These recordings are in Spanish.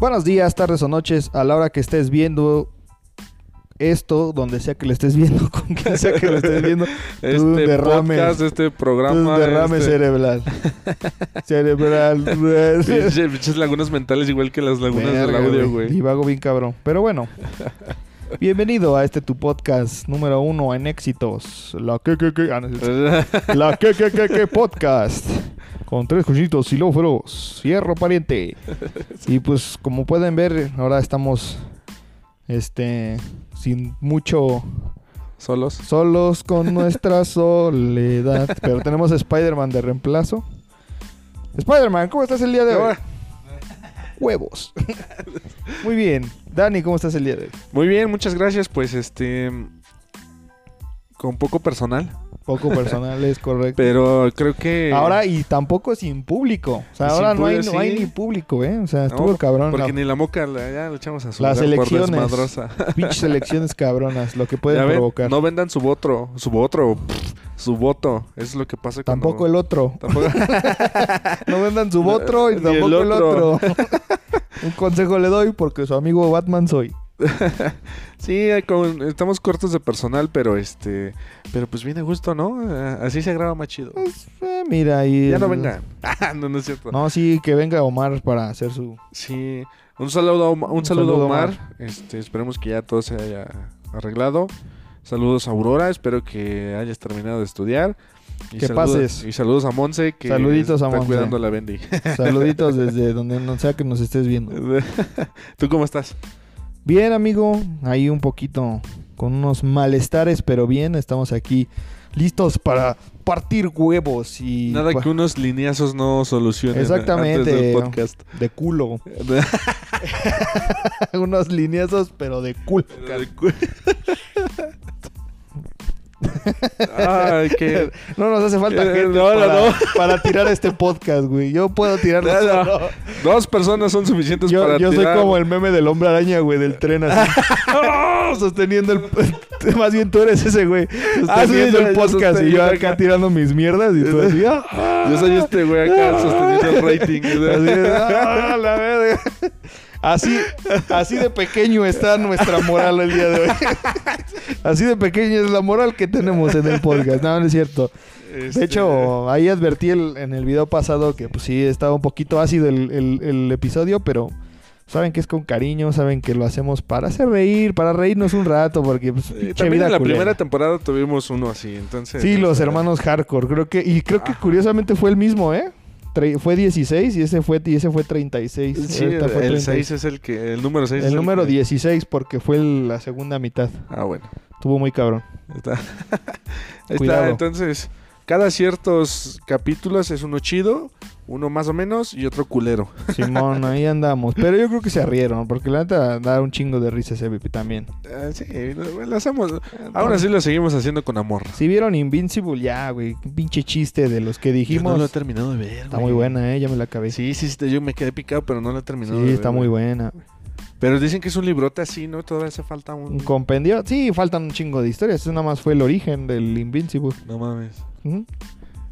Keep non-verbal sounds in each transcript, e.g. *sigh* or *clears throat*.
Buenos días, tardes o noches, a la hora que estés viendo esto, donde sea que lo estés viendo, *laughs* con quien sea que lo estés viendo, Este un derrame, podcast, este programa. derrame este- cerebral. *laughs* cerebral. Pinche- Pinches lagunas mentales igual que las lagunas del audio, güey. Divago bien cabrón. Pero bueno. *laughs* Bienvenido a este tu podcast número uno en éxitos. La que que que. ah. La que que que que podcast. Con tres cochitos xilóforos. Fierro pariente. *laughs* Y pues como pueden ver, ahora estamos este sin mucho Solos. solos con *laughs* nuestra soledad. Pero tenemos a Spider-Man de reemplazo. Spider-Man, ¿cómo estás el día de hoy? Huevos. *laughs* Muy bien. Dani, ¿cómo estás el día de hoy? Muy bien, muchas gracias. Pues este. Con poco personal. Poco *laughs* personal, es correcto. Pero creo que. Ahora y tampoco sin público. O sea, ahora no hay, no ni público, ¿eh? O sea, No, estuvo cabrón. Porque La, ni la moca la- ya le echamos a su Las elecciones. *laughs* pinches elecciones cabronas, lo que pueden ven, provocar. No vendan su voto. Su voto. pff, Su voto. Eso es lo que pasa cuando- tampoco el otro. Tampoco- *laughs* No vendan su otro y tampoco el otro. Un consejo le doy porque su amigo Batman soy. *laughs* Sí, como- estamos cortos de personal, pero este, pero pues viene gusto, ¿no? Eh, Así se graba más chido. Pues, eh, mira, y Ya no venga. *laughs* No, no es cierto. No, sí, que venga Omar para hacer su... Sí, un saludo, a Oma- un Un saludo, saludo, a Omar. Omar. Este, esperemos que ya todo se haya arreglado. Saludos a Aurora, espero que hayas terminado de estudiar. Y Que saludos- pases. Y saludos a Monse, que Saluditos a está Monse. cuidando la Bendy. Saluditos *laughs* desde donde no sea que nos estés viendo. ¿Tú cómo estás? Bien, amigo, ahí un poquito con unos malestares, pero bien, estamos aquí listos para partir huevos y Nada que unos lineazos no solucionen Exactamente. antes del podcast. de culo. *laughs* *laughs* unos lineazos, pero de culo. *laughs* Ay. *laughs* No nos hace falta Eh, gente no, no, para, no. *laughs* para tirar este podcast, güey. Yo puedo No, solo. Dos personas son suficientes Yo, para yo soy tirar. como el meme del hombre araña, güey, del tren así. ¡Oh! *laughs* Sosteniendo el... Más bien tú eres ese, güey. Ah, sí, Sosteniendo yo- el yo podcast y yo sosteniendo acá acá. tirando mis mierdas y tú así... ¡ah! Yo soy este güey acá sosteniendo el rating. Así, ¡ah, la verga! Así, así de pequeño está nuestra moral el día de hoy. *laughs* Así de pequeña es la moral que tenemos en el podcast. No, no es cierto. Este, De hecho, ahí advertí el- en el video pasado que pues sí estaba un poquito ácido el, el- el episodio, pero saben que es con cariño, saben que lo hacemos para hacer reír, para reírnos un rato, porque pues, eh, también vida en la culera. primera temporada tuvimos uno así, entonces... Sí, los este, hermanos hardcore, creo que y creo que curiosamente fue el mismo, ¿eh? Fue 16 y ese fue y ese fue 36. Sí, Ahorita fue el 36. 6 es el que... El número 6 El número 16 porque fue el- la segunda mitad. Ah, bueno. Estuvo muy cabrón. Está. *laughs* Está, entonces... Cada ciertos capítulos es uno chido, uno más o menos y otro culero. *laughs* Simón, ahí andamos. Pero yo creo que se arrieron, porque la neta da un chingo de risa ese Bipi también. Eh, sí, lo, lo hacemos... Aún así lo seguimos haciendo con amor. Si vieron Invincible, ya, güey. Pinche chiste de los que Yo dijimos. no lo he terminado de ver, está güey. muy buena, ¿eh? Ya me la acabé. Sí, Sí, sí, sí, yo me quedé picado, pero no lo he terminado. de ver, está muy güey. buena. Pero dicen que es un librote así, ¿no? Todavía hace falta un... Un compendio. Sí, faltan un chingo de historias. Eso nada más fue el origen del Invincible. No mames.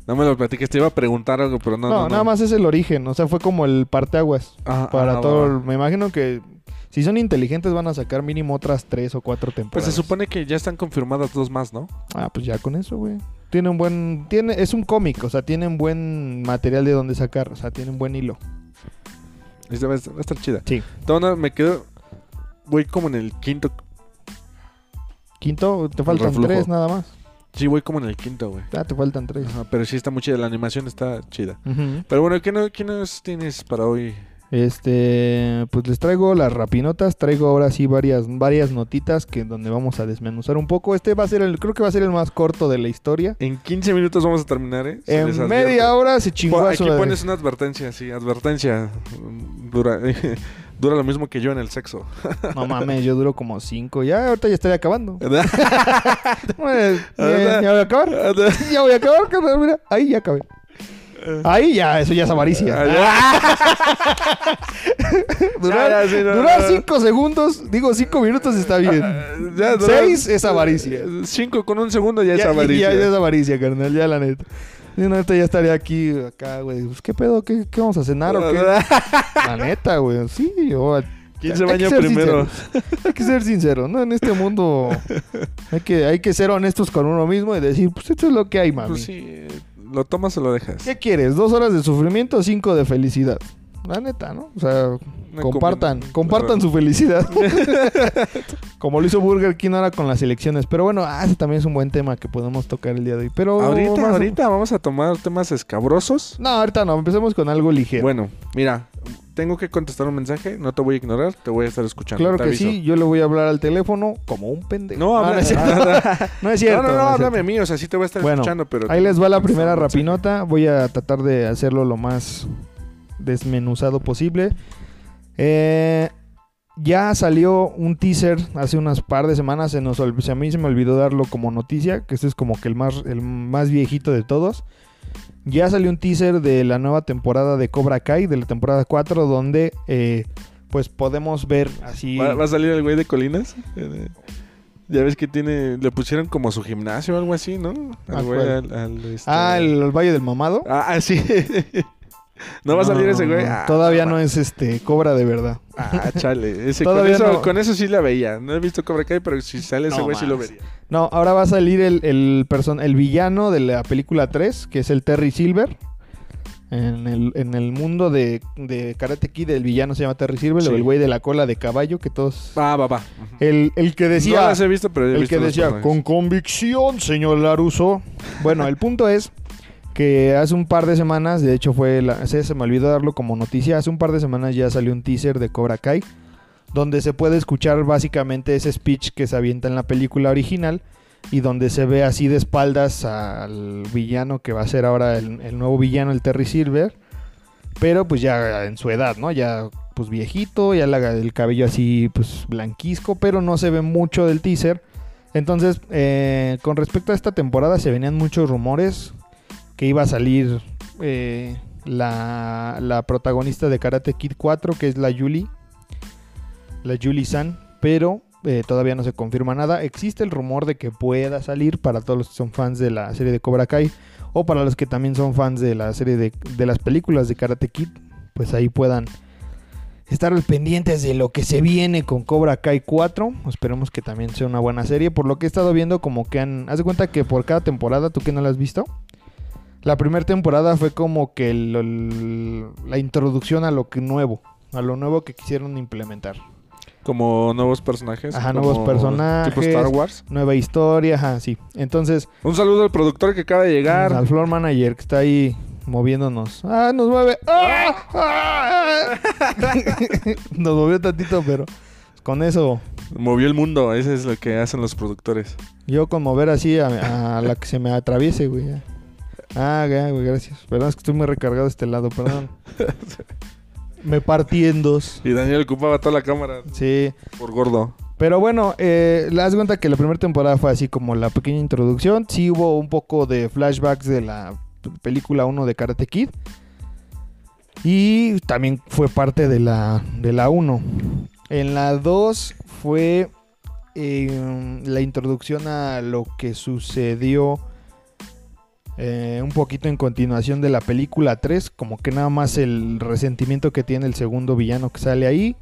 No me lo platiques, te iba a preguntar algo, pero no. No, No, no, nada más es el origen. O sea, fue como el parteaguas. Ah, Para ah, todo. el- va. Me imagino que si son inteligentes van a sacar mínimo otras tres o cuatro Pues temporadas. se supone que ya están confirmadas dos más, ¿no? Ah, pues ya con eso, güey. Tiene un buen... tiene Es un cómic, o sea, tienen buen material de donde sacar. O sea, tienen buen hilo. Esta va a estar, chida. Sí. Todavía me quedo... Voy como en el quinto... Quinto, te faltan tres nada más. Sí, voy como en el quinto, güey. Ah, te faltan tres. Ajá, pero sí está muy chida, la animación está chida. Pero bueno, ¿qué, no, ¿qué nos tienes para hoy? Este, pues les traigo las rapinotas, traigo ahora sí varias, varias notitas que donde vamos a desmenuzar un poco. Este va a ser el, creo que va a ser el más corto de la historia. En 15 minutos vamos a terminar, ¿eh? Se En media hora se chingó Aquí pones una advertencia, sí, advertencia. Dura, *laughs* *laughs* dura lo mismo que yo en el sexo. *laughs* No mames, yo duro como cinco. Ya, ahorita ya estoy acabando. *laughs* Eh, ya, ya voy a acabar. *laughs* Ya voy a acabar, carnal, mira. Ahí ya acabé. Ahí ya, eso ya es avaricia. durar Ya, ya, sí, no, durar no. cinco segundos, digo cinco minutos está bien. Ya, dura- Seis es avaricia. Cinco con un segundo ya, es avaricia. Ya, ya es avaricia, carnal, ya la neta. No, ahorita ya estaría aquí, acá, güey. Pues, ¿Qué pedo? ¿Qué, qué vamos a cenar o qué? *laughs* La neta, güey. Sí, yo... ¿Quién se baña primero? sinceros. Hay que ser sincero, ¿no? En este mundo hay que, hay que ser honestos con uno mismo y decir, pues esto es lo que hay, mami. Pues sí, lo tomas o lo dejas. ¿Qué quieres? ¿Dos horas de sufrimiento o cinco de felicidad? La neta, ¿no? O sea, compartan, compartan su *laughs* felicidad. *laughs* Como lo hizo Burger King ahora con las elecciones. Pero bueno, ah, ese también es un buen tema que podemos tocar el día de hoy. Pero Ahorita, más- ahorita vamos a tomar temas escabrosos. No, ahorita no, empecemos con algo ligero. Bueno, mira, tengo que contestar un mensaje, no te voy a ignorar, te voy a estar escuchando. claro que sí, yo le voy a hablar al teléfono como un pendejo. No, habla, no, es cierto. *laughs* No es cierto. no, no, no, no es háblame a mí, o sea, sí te voy a estar Bueno, escuchando, pero... Ahí les va la primera rapinota. Voy a tratar de hacerlo lo más desmenuzado posible. Eh, ya salió un teaser hace unas par de semanas. Se nos, a mí se me olvidó darlo como noticia. Que este es como que el más, el más viejito de todos. Ya salió un teaser de la nueva temporada de Cobra Kai, de la temporada 4, donde eh, pues podemos ver así... ¿Va, va a salir el güey de Colinas? Eh, Ya ves que tiene... Le pusieron como su gimnasio o algo así, ¿no? ¿A Al güey, al... al, este- Ah, el, el Valle del Mamado. Ah, *laughs* sí. ¿No va a salir ese güey? no, Ah, todavía no no es este Cobra de verdad. Ah, chale. *laughs* Ese, Todavía con, eso, no. con eso sí la veía. No he visto Cobra Kai, pero si sale ese No güey sí lo vería. No, ahora va a salir el, el, person- el villano de la película 3, que es el Terry Silver. En el, en el mundo de, de Karate Kid, el villano se llama Terry Silver, Sí. o el güey de la cola de caballo, que todos... Va, va, va. El, el que no decía... las he visto, pero he el visto que decía, personajes. con convicción, señor Laruso. Bueno, el punto es que hace un par de semanas, de hecho fue, la, se, me olvidó darlo como noticia, hace un par de semanas ya salió un teaser de Cobra Kai, donde se puede escuchar básicamente ese speech que se avienta en la película original y donde se ve así de espaldas al villano que va a ser ahora el, nuevo villano, el Terry Silver, pero pues ya en su edad, ¿no? Ya pues viejito, ya el cabello así pues blanquisco, pero no se ve mucho del teaser. Entonces, eh, con respecto a esta temporada se venían muchos rumores que iba a salir eh, la, la protagonista de Karate Kid 4, que es la Yuli, la Yuli San, pero eh, todavía no se confirma nada. Existe el rumor de que pueda salir para todos los que son fans de la serie de Cobra Kai o para los que también son fans de la serie de, de las películas de Karate Kid, pues ahí puedan estar pendientes de lo que se viene con Cobra Kai 4. Esperemos que también sea una buena serie. Por lo que he estado viendo, como que han. Haz de cuenta que por cada temporada, tú que no la has visto, la primera temporada fue como que el- el- la introducción a lo que nuevo, a lo nuevo que quisieron implementar. Como nuevos personajes. Ajá, nuevos personajes. Tipo Star Wars. Nueva historia, ajá, sí. Entonces, Un saludo al productor que acaba de llegar. al floor manager que está ahí moviéndonos. ¡Ah, nos mueve! ¡Ah! ¡Ah! *laughs* nos movió tantito, pero con eso, Movió el mundo. Ese es lo que hacen los productores. yo con mover así a, a la que se me atraviese, güey. Ah, ya, güey, gracias. Perdón, es que estoy muy recargado de este lado, perdón. *laughs* me partí en dos. Y Daniel ocupaba toda la cámara Sí. por gordo. Pero bueno, eh, le das cuenta que la primera temporada fue así como la pequeña introducción. Sí hubo un poco de flashbacks de la película 1 de Karate Kid. Y también fue parte de la, de la 1. En la 2 fue eh, la introducción a lo que sucedió eh, un poquito en continuación de la película 3. Como que nada más el resentimiento que tiene el segundo villano que sale ahí.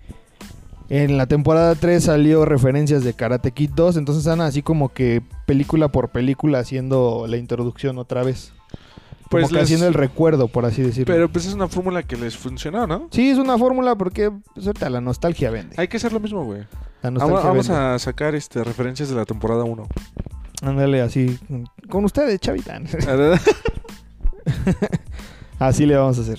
En la temporada 3 salió referencias de Karate Kid 2, entonces están así como que película por película haciendo la introducción otra vez. Como Pues que les- haciendo el recuerdo, por así decirlo. Pero pues es una fórmula que les funcionó, ¿no? Sí, es una fórmula porque pues, ahorita la nostalgia vende. Hay que hacer lo mismo, güey. La Vamos, nostalgia vamos vende. a sacar este referencias de la temporada 1. Ándale así. Con ustedes, chavita. *laughs* así le vamos a hacer.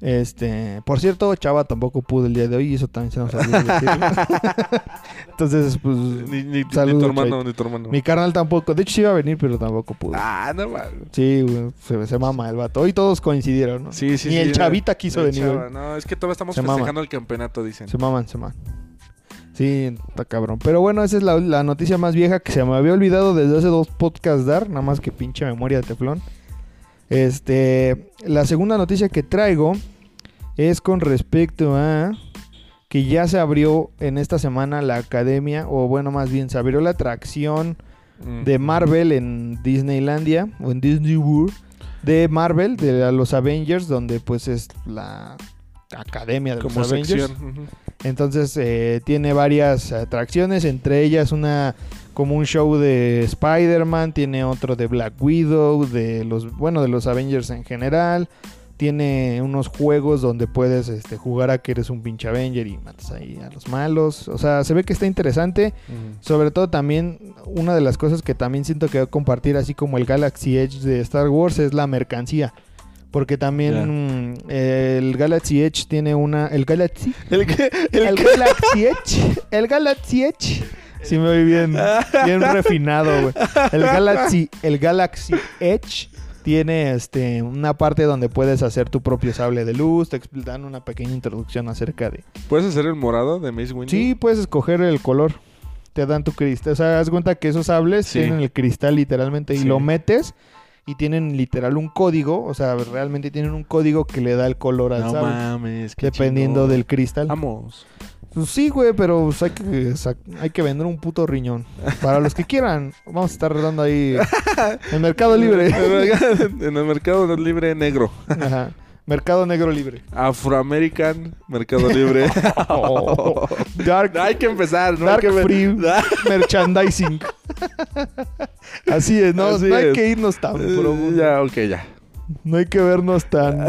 Este, por cierto, Chava tampoco pudo el día de hoy y eso también se nos olvidó decirlo. *laughs* Entonces, pues ni, ni, ni tu hermano, ni tu hermano. mi carnal tampoco. De hecho, sí iba a venir, pero tampoco pudo. Ah, no mames. Sí, güey, se, se mama el vato. Hoy todos coincidieron, ¿no? Sí, sí, Ni sí, el chavita quiso venir. chava. No, es que todavía estamos Se mama. festejando el campeonato, dicen. Se maman, se maman. Sí, está cabrón. Pero bueno, esa es la, la noticia más vieja que se me había olvidado desde hace dos podcasts dar. Nada más que pinche memoria de teflón. Este, la segunda noticia que traigo es con respecto a que ya se abrió en esta semana la academia, o bueno, más bien se abrió la atracción de Marvel en Disneylandia o en Disney World de Marvel, de los Avengers, donde pues es la academia de Como los Avengers. sección. Entonces eh, tiene varias atracciones, entre ellas una como un show de Spider-Man, tiene otro de Black Widow, de los bueno de los Avengers en general. Tiene unos juegos donde puedes este, jugar a que eres un pinche Avenger y matas ahí a los malos. O sea, se ve que está interesante. Sobre todo también, una de las cosas que también siento que voy a compartir, así como el Galaxy Edge de Star Wars, es la mercancía. Porque también mm, el Galaxy Edge tiene una... ¿El Galaxy? El Galaxy Edge. El Galaxy Edge. Sí me voy bien, bien refinado, güey. El Galaxy, el Galaxy Edge tiene este una parte donde puedes hacer tu propio sable de luz. Te dan una pequeña introducción acerca de... ¿Puedes hacer el morado de Mace Windu? Sí, puedes escoger el color. Te dan tu cristal. O sea, haz cuenta que esos sables Sí. tienen el cristal literalmente y Sí. lo metes y tienen literal un código. O sea, realmente tienen un código que le da el color al No sable. mames. qué Dependiendo del cristal. Vamos. Pues sí, güey, pero pues, hay, que, hay que vender un puto riñón. Para los que quieran, vamos a estar dando ahí *laughs* en Mercado Libre. *laughs* en el mercado libre negro. Ajá. Mercado Negro Libre. Afroamerican, Mercado Libre. Oh, Dark, Hay que empezar, ¿no? Dark hay que Free Merchandising. Así es, no, Así no hay es. que irnos tan Eh, profundo. ya, ok, ya. No hay que vernos tan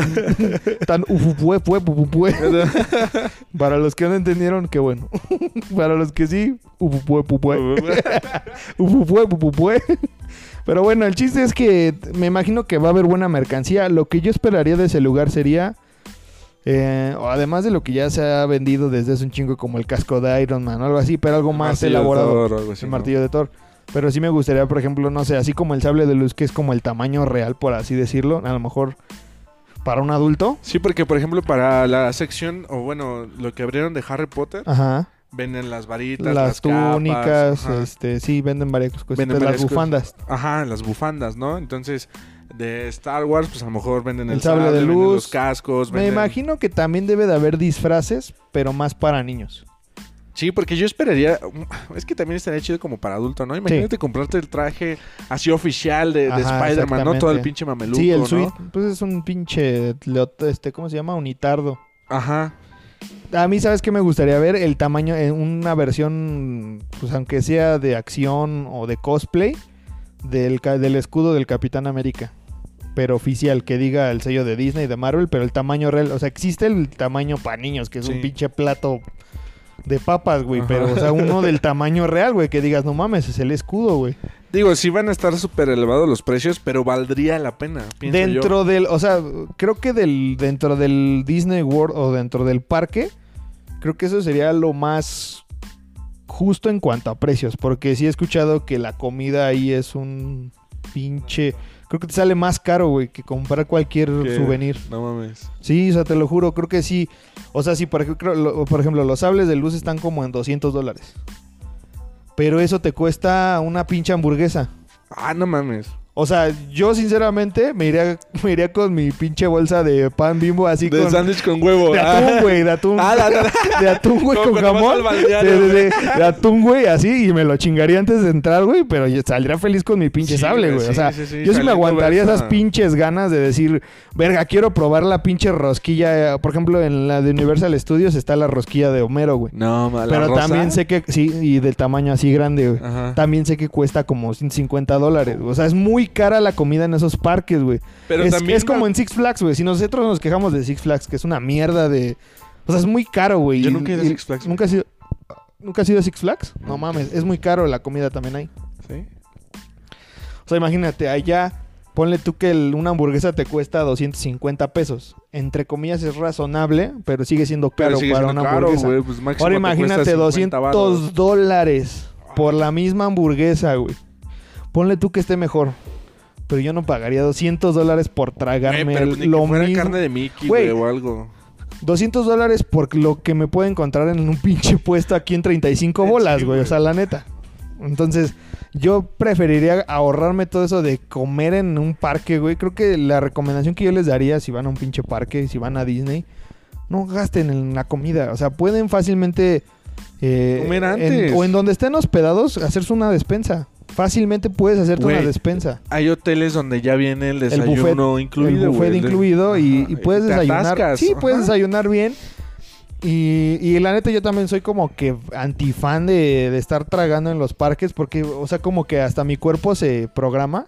tan ufupue, pue, pupupue. Para los que no entendieron, qué bueno. Para los que sí, ufupue, pupue. Ufupue, pupupue. Pero bueno, el chiste es que me imagino que va a haber buena mercancía. Lo que yo esperaría de ese lugar sería, eh, además de lo que ya se ha vendido desde hace un chingo, como el casco de Iron Man o algo así, pero algo más Martillo elaborado. Thor algo así, el ¿no? martillo de Thor. Pero sí me gustaría, por ejemplo, no sé, así como el sable de luz, que es como el tamaño real, por así decirlo. A lo mejor para un adulto. Sí, porque por ejemplo para la sección, o bueno, lo que abrieron de Harry Potter, Ajá. Venden las varitas, Las, las, capas, túnicas, ajá. este, sí, venden varias cosas. Venden las cosas. bufandas. Ajá, las bufandas, ¿no? Entonces, de Star Wars, pues a lo mejor venden el, El sable de venden luz. los cascos. Me venden- imagino que también debe de haber disfraces, pero más para niños. Sí, porque yo esperaría. Es que también estaría chido como para adulto, ¿no? Imagínate comprarte el traje así oficial de, de Spider-Man, ¿no? Todo el pinche mameluco. sí, el ¿no? suite, pues es un pinche, este, ¿cómo se llama? Unitardo. Ajá. A mí, ¿sabes qué me gustaría ver? El tamaño, en una versión, pues aunque sea de acción o de cosplay, del, del escudo del Capitán América. Pero oficial, que diga el sello de Disney, de Marvel, pero el tamaño real. O sea, existe el tamaño para niños, que es Sí. un pinche plato de papas, güey. Pero, o sea, uno del *laughs* tamaño real, güey, que digas, no mames, es el escudo, güey. Digo, sí van a estar súper elevados los precios, pero valdría la pena. yo. Dentro del, o sea, creo que del, dentro del Disney World o dentro del parque, creo que eso sería lo más justo en cuanto a precios, porque sí he escuchado que la comida ahí es un pinche, creo que te sale más caro, güey, que comprar cualquier souvenir. No mames. Sí, o sea, te lo juro, creo que sí. O sea, sí, por ejemplo, lo- por ejemplo, los sables de luz están como en 200 dólares. Pero eso te cuesta una pinche hamburguesa. Ah, no mames. O sea, yo sinceramente me iría, *laughs* me iría con mi pinche bolsa de pan bimbo así De con... sándwich con huevo. De atún, güey, de atún. *laughs* Ah, la- la- De atún, güey, con jamón. balneario, De, de- de- de atún, güey, así. Y me lo chingaría antes de entrar, güey. Pero saldría feliz con mi pinche Sí, sable, güey. O sea, sí, yo sí me aguantaría esas pinches ganas de decir, verga, quiero probar la pinche rosquilla. Por ejemplo, en la de Universal Studios está la rosquilla de Homero, güey. No, ma- la Pero rosa. también sé que, sí, y del tamaño así grande, güey. Ajá. También sé que cuesta como 150 dólares. O sea, es muy cara la comida en esos parques, güey. Pero es, también es como en Six Flags, güey. Si nosotros nos quejamos de Six Flags, que es una mierda de... O sea, es muy caro, güey. Yo nunca he ido a Six Flags. ¿Nunca has ido, ¿Nunca has ido a Six Flags? No mames, es muy caro la comida también ahí. Sí. O sea, imagínate, allá... Ponle tú que el- una hamburguesa te cuesta 250 pesos. Entre comillas es razonable, pero sigue siendo caro sigue para siendo una caro, hamburguesa. güey. Pues Ahora imagínate 50 200 varos. dólares por la misma hamburguesa, güey. Ponle tú que esté mejor. Pero yo no pagaría 200 dólares por Güey, tragarme el- que lo fuera mismo. carne de Mickey, Güey. güey, o algo. 200 dólares por lo que me puedo encontrar en un *laughs* pinche puesto aquí en 35 Sí, bolas, güey. O sea, la neta. Entonces, yo preferiría ahorrarme todo eso de comer en un parque, güey. Creo que la recomendación que yo les daría si van a un pinche parque, si van a Disney, no gasten en la comida. O sea, pueden fácilmente... eh, Comer en- antes. o en donde estén hospedados, hacerse una despensa. Fácilmente puedes hacerte una Güey, despensa. Hay hoteles donde ya viene el El desayuno buffet, incluido. el buffet incluido y, Ajá, y puedes desayunar. atascas, Sí, puedes desayunar bien. Y, y la neta yo también soy como que antifan de, de estar tragando en los parques porque, o sea, como que hasta mi cuerpo se programa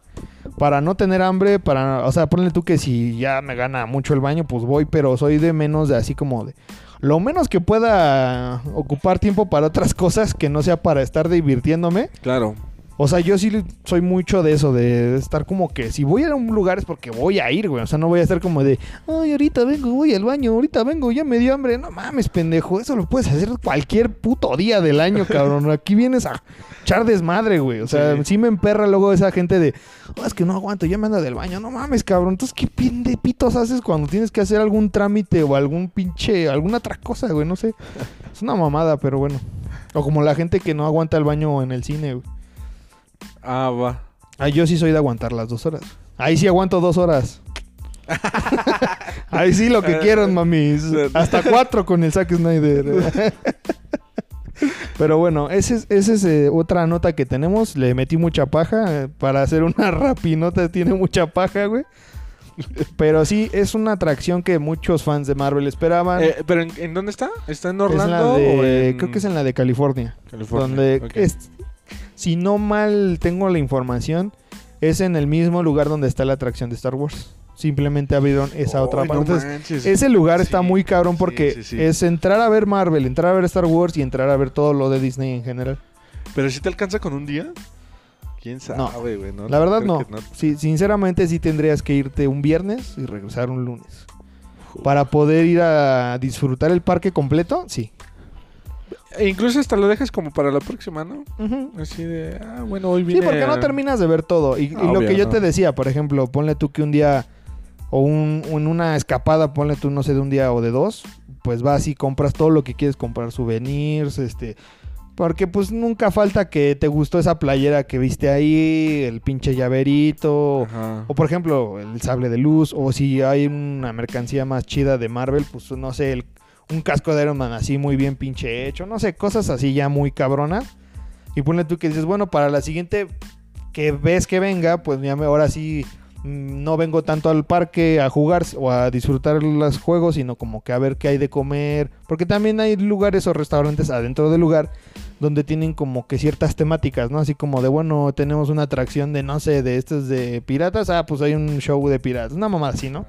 para no tener hambre, para, o sea, ponle tú que si ya me gana mucho el baño, pues voy, pero soy de menos de así como de... Lo menos que pueda ocupar tiempo para otras *laughs* cosas que no sea para estar divirtiéndome. Claro. O sea, yo sí soy mucho de eso, de estar como que si voy a un lugar es porque voy a ir, güey. O sea, no voy a estar como de, ay, ahorita vengo, voy al baño, ahorita vengo, ya me dio hambre. No mames, pendejo, eso lo puedes hacer cualquier puto día del año, cabrón. *laughs* Aquí vienes a echar desmadre, güey. O sea, sí, Sí. me emperra luego esa gente de, "Oh, es que no aguanto, ya me ando del baño. No mames, cabrón. Entonces, ¿qué pin de pitos haces cuando tienes que hacer algún trámite o algún pinche, alguna otra cosa, güey? No sé. Es una mamada, pero bueno. O como la gente que no aguanta el baño en el cine, güey. Ah, va. Ah, yo sí soy de aguantar las dos horas. Ahí sí aguanto dos horas. *laughs* Ahí sí lo que quieran, mamis. Hasta cuatro con el Zack Snyder. *laughs* Pero bueno, esa es, eh, otra nota que tenemos. Le metí mucha paja. eh, para hacer una *laughs* rapinota tiene mucha paja, güey. Pero sí, es una atracción que muchos fans de Marvel esperaban. Eh, ¿Pero en, en dónde está? ¿está en Es en la Orlando de- o en Creo que es en la de California. California? Donde es- si no mal tengo la información, es en el mismo lugar donde está la atracción de Star Wars. Simplemente abrieron esa otra no parte. Entonces, ese lugar está muy cabrón porque sí, sí. es entrar a ver Marvel, entrar a ver Star Wars y entrar a ver todo lo de Disney en general. ¿Pero si te alcanza con un día? ¿Quién sabe, No. güey? No, la verdad no. Sí, sinceramente sí tendrías que irte un viernes y regresar un lunes. Para poder ir a disfrutar el parque completo, sí. E incluso hasta lo dejas como para la próxima, ¿no? Así de, ah, bueno, hoy Sí, viene... porque no terminas de ver todo. Y, y lo que yo no. te decía, por ejemplo, ponle tú que un día o un, una escapada, ponle tú, no sé, de un día o de dos, pues vas y compras todo lo que quieres comprar, souvenirs, este... Porque pues nunca falta que te gustó esa playera que viste ahí, el pinche llaverito, Ajá. o por ejemplo el sable de luz, o si hay una mercancía más chida de Marvel, pues no sé, el- un casco de Iron Man así muy bien pinche hecho, no sé, cosas así ya muy cabronas. Y ponle tú que dices, bueno, para la siguiente que ves que venga, pues ya me, ahora sí mm, no vengo tanto al parque a jugar o a disfrutar los juegos, sino como que a ver qué hay de comer. Porque también hay lugares o restaurantes adentro del lugar donde tienen como que ciertas temáticas, ¿no? Así como de, bueno, tenemos una atracción de, no sé, de estos de piratas, ah, pues hay un show de piratas, una mamá así, ¿no?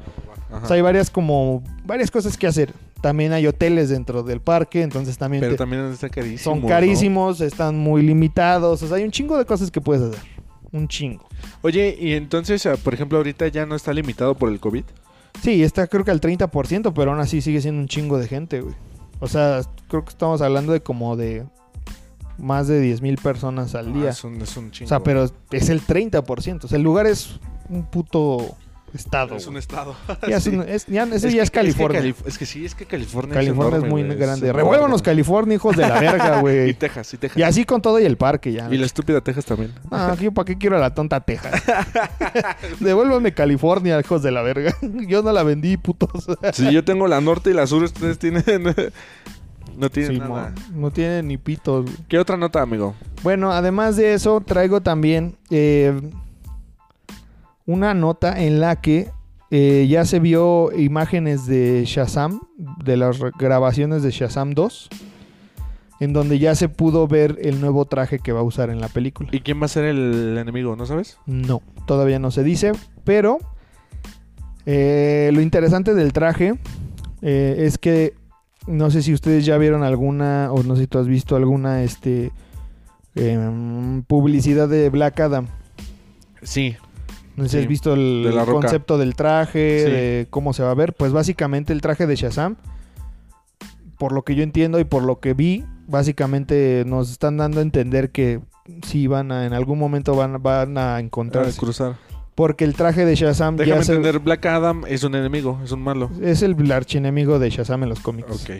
O sea, hay varias como, varias cosas que hacer. También hay hoteles dentro del parque, entonces también Pero te- también está carísimo, son ¿no? carísimos, están muy limitados, o sea, hay un chingo de cosas que puedes hacer. Un chingo. Oye, y entonces, ah, por ejemplo, ahorita ya no está limitado por el COVID. Sí, está creo que al 30%, pero aún así sigue siendo un chingo de gente, güey. O sea, creo que estamos hablando de como de más de 10 mil personas al Ah, día. es, un, es un chingo. o sea, pero es el 30%. O sea, el lugar es un puto estado. Es un estado. *laughs* Ya es un- es- ya- eso Es ya que- es California. que Calif- Es que, sí, es que California, California es, enorme, muy grande. es Revuélvanos enorme. California, hijos de la verga, *laughs* Y güey. Texas, y Texas. y así con todo y el parque ya. Y la estúpida Texas también. Ah, ¿yo ¿para qué quiero a la tonta Texas? *laughs* Devuélvanme California, hijos de la verga. Yo no la vendí, putos. Si yo tengo la norte y la sur, ustedes tienen... No tienen Sí, nada. mo- no tiene ni pitos. ¿Qué otra nota, amigo? Bueno, además de eso, traigo también eh, una nota en la que eh, ya se vio imágenes de Shazam, de las grabaciones de Shazam 2, en donde ya se pudo ver el nuevo traje que va a usar en la película. ¿Y quién va a ser el enemigo? ¿No sabes? No, todavía no se dice, pero eh, lo interesante del traje eh, es que no sé si ustedes ya vieron alguna, o no sé si tú has visto alguna este, em, publicidad de Black Adam. Sí. No sé si Sí, has visto el de concepto del traje, Sí. de cómo se va a ver. Pues básicamente el traje de Shazam, por lo que yo entiendo y por lo que vi, básicamente nos están dando a entender que sí van a, en algún momento van, van a encontrarse. cruzar. Porque el traje de Shazam Déjame ya se- entender, Black Adam es un enemigo, es un malo. es el archienemigo de Shazam en los cómics. Ok.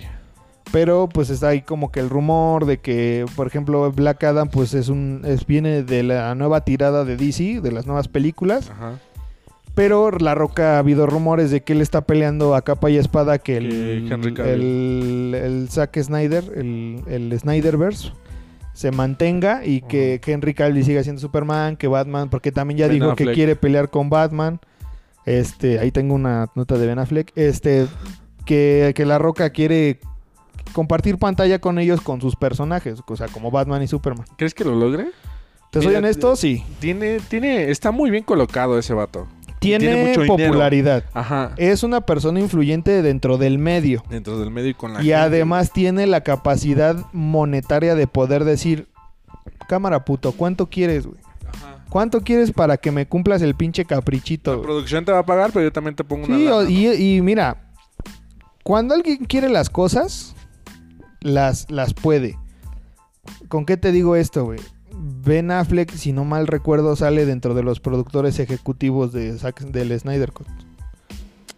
Pero pues está ahí como que el rumor de que, por ejemplo, Black Adam pues es un es, viene de la nueva tirada de DC, de las nuevas películas. Ajá. Pero La Roca ha habido rumores de que él está peleando a capa y espada que el, el, el Zack Snyder, el, el Snyderverse, se mantenga y que, que Henry Cavill siga siendo Superman, que Batman, porque también ya Ben dijo que quiere pelear con Batman. Este, ahí tengo una nota de Ben Affleck. Este, que, que La Roca quiere compartir pantalla con ellos con sus personajes, o sea, como Batman y Superman. ¿Crees que lo logre? ¿Te soy Mira, honesto? Sí. Tiene, tiene, está muy bien colocado ese vato. Tiene, tiene mucho dinero. popularidad. Ajá. Es una persona influyente dentro del medio. Dentro del medio y con la Y gente. además tiene la capacidad monetaria de poder decir, cámara puto, ¿cuánto quieres, güey? ¿Cuánto quieres para que me cumplas el pinche caprichito? La güey? producción te va a pagar, pero yo también te pongo una Sí, y mira, cuando alguien quiere las cosas, las, las puede. ¿Con qué te digo esto, güey? Ben Affleck, si no mal recuerdo, sale dentro de los productores ejecutivos de Zack- del Snyder Cut.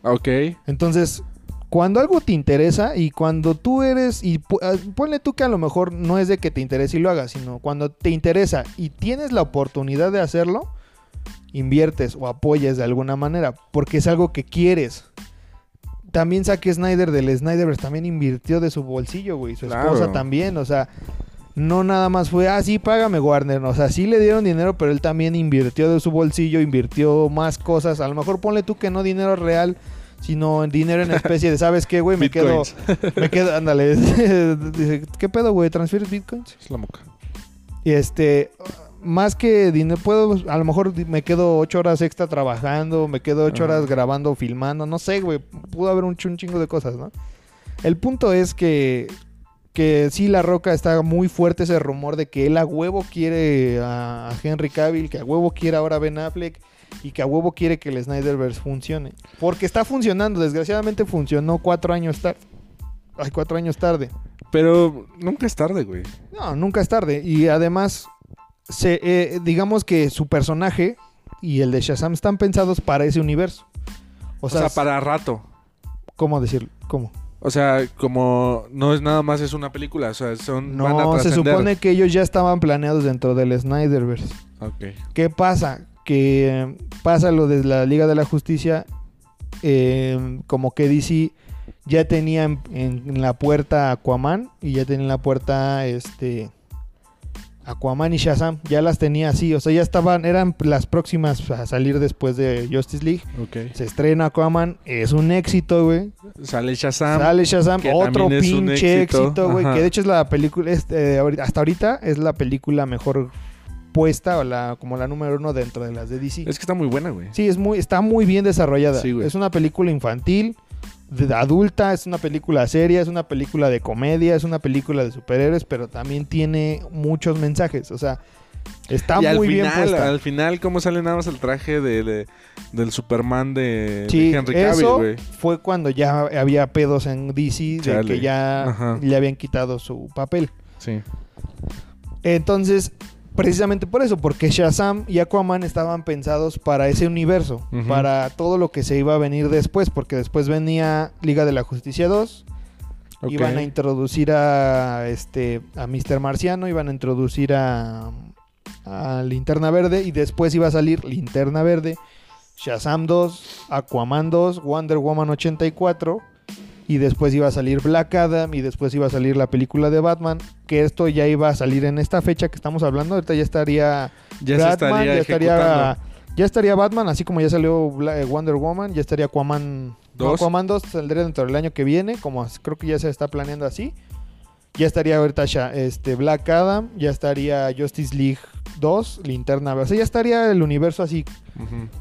Ok. Entonces, cuando algo te interesa y cuando tú eres, y ah, ponle tú que a lo mejor no es de que te interese y lo hagas, sino cuando te interesa y tienes la oportunidad de hacerlo, inviertes o apoyas de alguna manera, porque es algo que quieres. También Zack Snyder del Snyderverse también invirtió de su bolsillo, güey, su Claro. esposa también, o sea, no nada más fue, ah, sí, págame Warner, o sea, sí le dieron dinero, pero él también invirtió de su bolsillo, invirtió más cosas, a lo mejor ponle tú que no dinero real, sino dinero en especie de, ¿sabes qué, güey? Me quedo, *laughs* me quedo, ándale, *laughs* Dice, ¿qué pedo, güey? ¿Transfieres bitcoins? Es la moca. Y este, más que dinero, puedo, a lo mejor me quedo ocho horas extra trabajando, me quedo ocho Ajá. horas grabando, filmando, no sé, güey, pudo haber un, un chingo de cosas, ¿no? El punto es que, que sí, La Roca está muy fuerte ese rumor de que él a huevo quiere a, a Henry Cavill, que a huevo quiere ahora a Ben Affleck y que a huevo quiere que el Snyderverse funcione. Porque está funcionando, desgraciadamente funcionó cuatro años tarde. Ay, cuatro años tarde. Pero nunca es tarde, güey. No, nunca es tarde. Y además, se, eh, digamos que su personaje y el de Shazam están pensados para ese universo. O O sea, para rato. ¿cómo decirlo? ¿Cómo? O sea, como no es nada más es una película, o sea, son van a No, se supone que ellos ya estaban planeados dentro del Snyderverse. Ok. ¿Qué pasa? Que pasa lo de la Liga de la Justicia, eh, como que DC ya tenía en, en la puerta Aquaman y ya tenía en la puerta este Aquaman y Shazam, ya las tenía así, o sea, ya estaban, eran las próximas a salir después de Justice League. Ok. Se estrena Aquaman, es un éxito, güey. Sale Shazam. Sale Shazam, que otro pinche éxito. güey. Que de hecho es la película, este, hasta ahorita es la película mejor puesta, o la, como la número uno dentro de las de DC. Es que está muy buena, güey. Sí, es muy, está muy bien desarrollada. Sí, es una película infantil, de, adulta, es una película seria, es una película de comedia, es una película de superhéroes, pero también tiene muchos mensajes. O sea, está y muy bien final, puesta. al final, ¿cómo sale nada más el traje de, de- del Superman de, Sí, de Henry Cavill, eso güey? fue cuando ya había pedos en DC de que ya Ajá. le habían quitado su papel. Sí. Entonces, precisamente por eso, porque Shazam y Aquaman estaban pensados para ese universo, para todo lo que se iba a venir después, porque después venía Liga de la Justicia 2, Ok. iban a introducir a este a Mr. Marciano, iban a introducir a, a Linterna Verde y después iba a salir Linterna Verde, Shazam 2, Aquaman 2, Wonder Woman 84 y después iba a salir Black Adam y después iba a salir la película de Batman, que esto ya iba a salir en esta fecha que estamos hablando, ahorita ya estaría Ya Batman, estaría ya estaría ejecutando. ya estaría Batman, así como ya salió eh, Wonder Woman, ya estaría Aquaman no, Dos. Aquaman 2 saldría dentro del año que viene, como creo que ya se está planeando así. Ya estaría ahorita este Black Adam, ya estaría Justice League 2, Linterna Verde. O sea, ya estaría el universo así.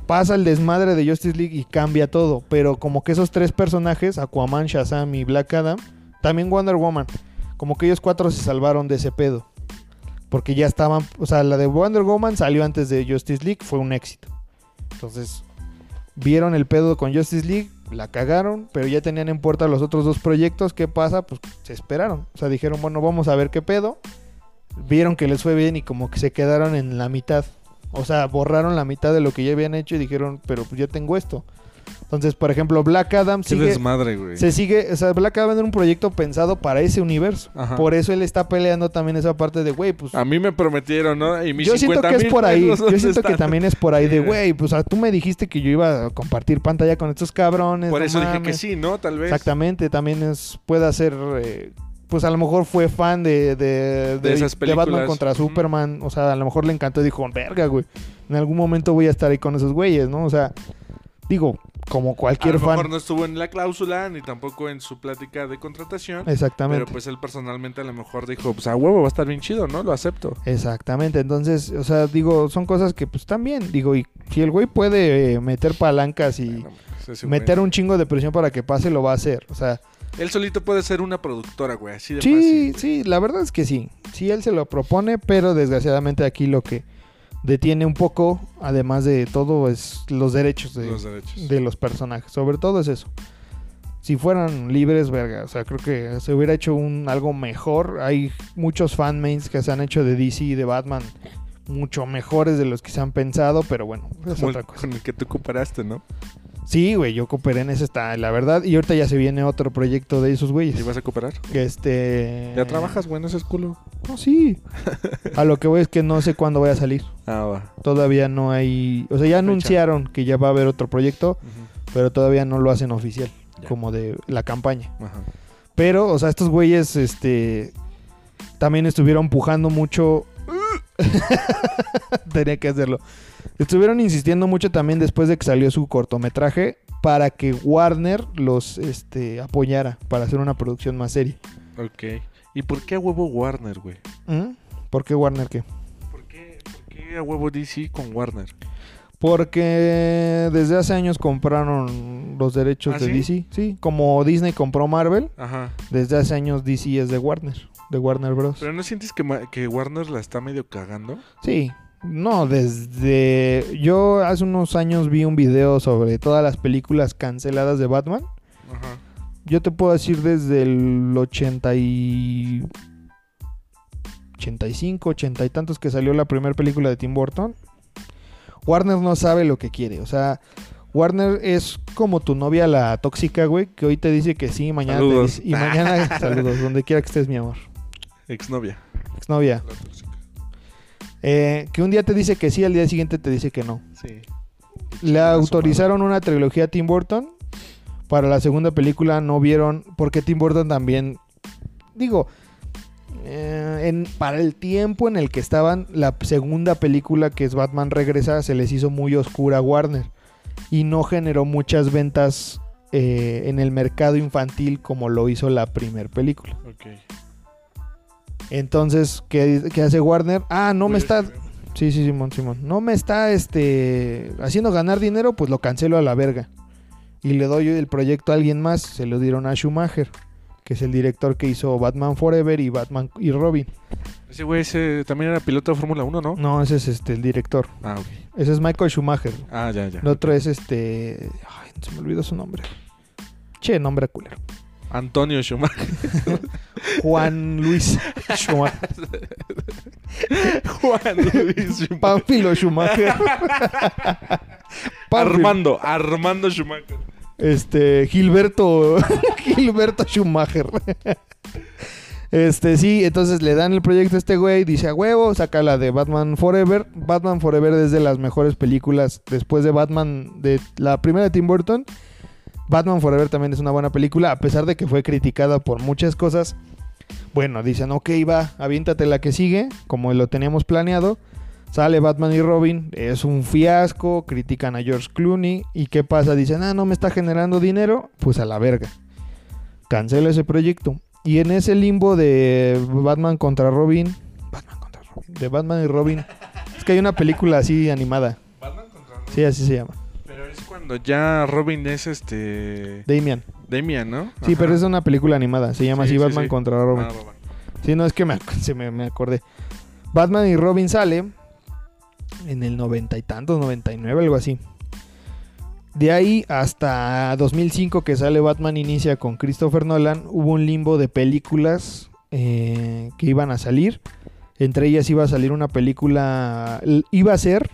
Pasa el desmadre de Justice League y cambia todo. Pero como que esos tres personajes, Aquaman, Shazam y Black Adam, también Wonder Woman, como que ellos cuatro se salvaron de ese pedo. Porque ya estaban, o sea, la de Wonder Woman salió antes de Justice League, fue un éxito. Entonces, vieron el pedo con Justice League, la cagaron, pero ya tenían en puerta los otros dos proyectos. ¿Qué pasa? Pues se esperaron. O sea, dijeron, bueno, vamos a ver qué pedo. Vieron que les fue bien y como que se quedaron en la mitad. O sea, borraron la mitad de lo que ya habían hecho y dijeron, pero pues yo tengo esto. Entonces, por ejemplo, Black Adam Qué sigue, desmadre, güey. se sigue, o sea, Black Adam era un proyecto pensado para ese universo. Ajá. Por eso él está peleando también esa parte de, güey, pues A mí me prometieron, ¿no? Y mis yo siento 50 que es por ahí. Yo ¿dónde siento que también es por ahí de, güey. pues o sea, tú me dijiste que yo iba a compartir pantalla con estos cabrones. Por no eso dije que mames". sí, ¿no? Tal vez. Exactamente, también es puede ser eh, pues a lo mejor fue fan de, de, de, esas de Batman contra. Superman. O sea, a lo mejor le encantó y dijo, verga, güey. En algún momento voy a estar ahí con esos güeyes, ¿no? O sea, digo, como A cualquier lo fan. mejor no estuvo en la cláusula ni tampoco en su plática de contratación. Exactamente. Pero pues él personalmente a lo mejor dijo, pues a huevo va a estar bien chido, ¿no? Lo acepto. Exactamente, entonces, o sea, digo, son cosas que pues también, digo, y si el güey puede eh, meter palancas y Bueno, pues, meter un chingo de presión para que pase, lo va a hacer. O sea, Él solito puede ser una productora, güey, así de sí, fácil. sí, la verdad es que sí. Sí, él se lo propone, pero desgraciadamente aquí lo que detiene un poco, además de todo, es los derechos de Los derechos. de los personajes. Sobre todo es eso. Si fueran libres, verga. O sea, creo que se hubiera hecho un algo mejor. Hay muchos fanmates que se han hecho de DC y de Batman mucho mejores de los que se han pensado, pero bueno, es Como otra cosa. con el que tú comparaste, ¿no? Sí, güey, yo cooperé en ese está, la verdad. Y ahorita ya se viene otro proyecto de esos ¿Y güeyes. vas a cooperar? Este. ¿Ya trabajas, güey, en ese culo? No, sí. *laughs* A lo que voy es que no sé cuándo voy a salir. Ah, va. Todavía no hay. O sea, ya anunciaron que ya va a haber otro proyecto, pero todavía no lo hacen oficial, Ya. como de la campaña. Ajá. Pero, o sea, estos güeyes, este. También estuvieron empujando mucho. *laughs* Tenía que hacerlo. Estuvieron insistiendo mucho también después de que salió su cortometraje para que Warner los este, apoyara para hacer una producción más seria. Ok. ¿Y por qué a huevo Warner, güey? ¿Mm? ¿Por qué Warner qué? ¿Por qué, por qué a huevo DC con Warner? Porque desde hace años compraron los derechos ¿Ah, de sí? DC. Sí, como Disney compró Marvel, Ajá. desde hace años DC es de Warner, de Warner Bros. ¿Pero no sientes que, que Warner la está medio cagando? Sí, no, desde... Yo hace unos años vi un video sobre todas las películas canceladas de Batman. Ajá. Yo te puedo decir desde el 80 y... 85, 80 y tantos que salió la primera película de Tim Burton. Warner no sabe lo que quiere, o sea... Warner es como tu novia la tóxica, güey, que hoy te dice que sí, mañana te dice... Y mañana... *laughs* saludos, donde quiera que estés, mi amor. Exnovia. Exnovia. La tóxica. Eh, que un día te dice que sí, al día siguiente te dice que no. Sí. Le autorizaron una trilogía a Tim Burton. Para la segunda película no vieron, porque Tim Burton también, digo, eh, en, para el tiempo en el que estaban, la segunda película que es Batman Regresa se les hizo muy oscura a Warner y no generó muchas ventas eh, en el mercado infantil como lo hizo la primera película. Ok. Entonces, ¿qué, qué hace Warner? Ah, no me Pues, está... Sí, sí, Simón, Simón. No me está este haciendo ganar dinero, pues lo cancelo a la verga. Y le doy el proyecto a alguien más, se lo dieron a Schumacher, que es el director que hizo Batman Forever y Batman y Robin. Ese güey ese también era piloto de Fórmula 1, ¿no? No, ese es este el director. Ah, ok. Ese es Michael Schumacher. Ah, ya, ya. El otro es este, ay, se me olvidó su nombre. Che, nombre culero. Antonio Schumacher. *laughs* Juan Luis Schumacher. Juan Luis Schumacher. Schumacher. Armando, Armando Schumacher. Este, Gilberto, *laughs* Gilberto Schumacher. Este, sí, entonces le dan el proyecto a este güey, dice a huevo, saca la de Batman Forever. Batman Forever es de las mejores películas después de Batman, de la primera de Tim Burton. Batman Forever también es una buena película, a pesar de que fue criticada por muchas cosas. Bueno, dicen, ok, va, aviéntate la que sigue, como lo teníamos planeado. Sale Batman y Robin, es un fiasco, critican a George Clooney. ¿Y qué pasa? Dicen, ah, no me está generando dinero, pues a la verga. Cancela ese proyecto. Y en ese limbo de Batman contra Robin, Batman contra Robin, de Batman y Robin, es que hay una película así animada. Batman contra Robin. Sí, así se llama. Cuando ya Robin es este. Damian. Damian, ¿no? Sí, Ajá. pero es una película animada. Se llama Sí, así sí, Batman sí. contra Robin. Ah, va. Sí, no, es que me, *laughs* se me, me acordé. Batman y Robin sale en el noventa y tantos, 99, algo así. De ahí hasta 2005 que sale Batman Inicia con Christopher Nolan, hubo un limbo de películas eh, que iban a salir. Entre ellas iba a salir una película, iba a ser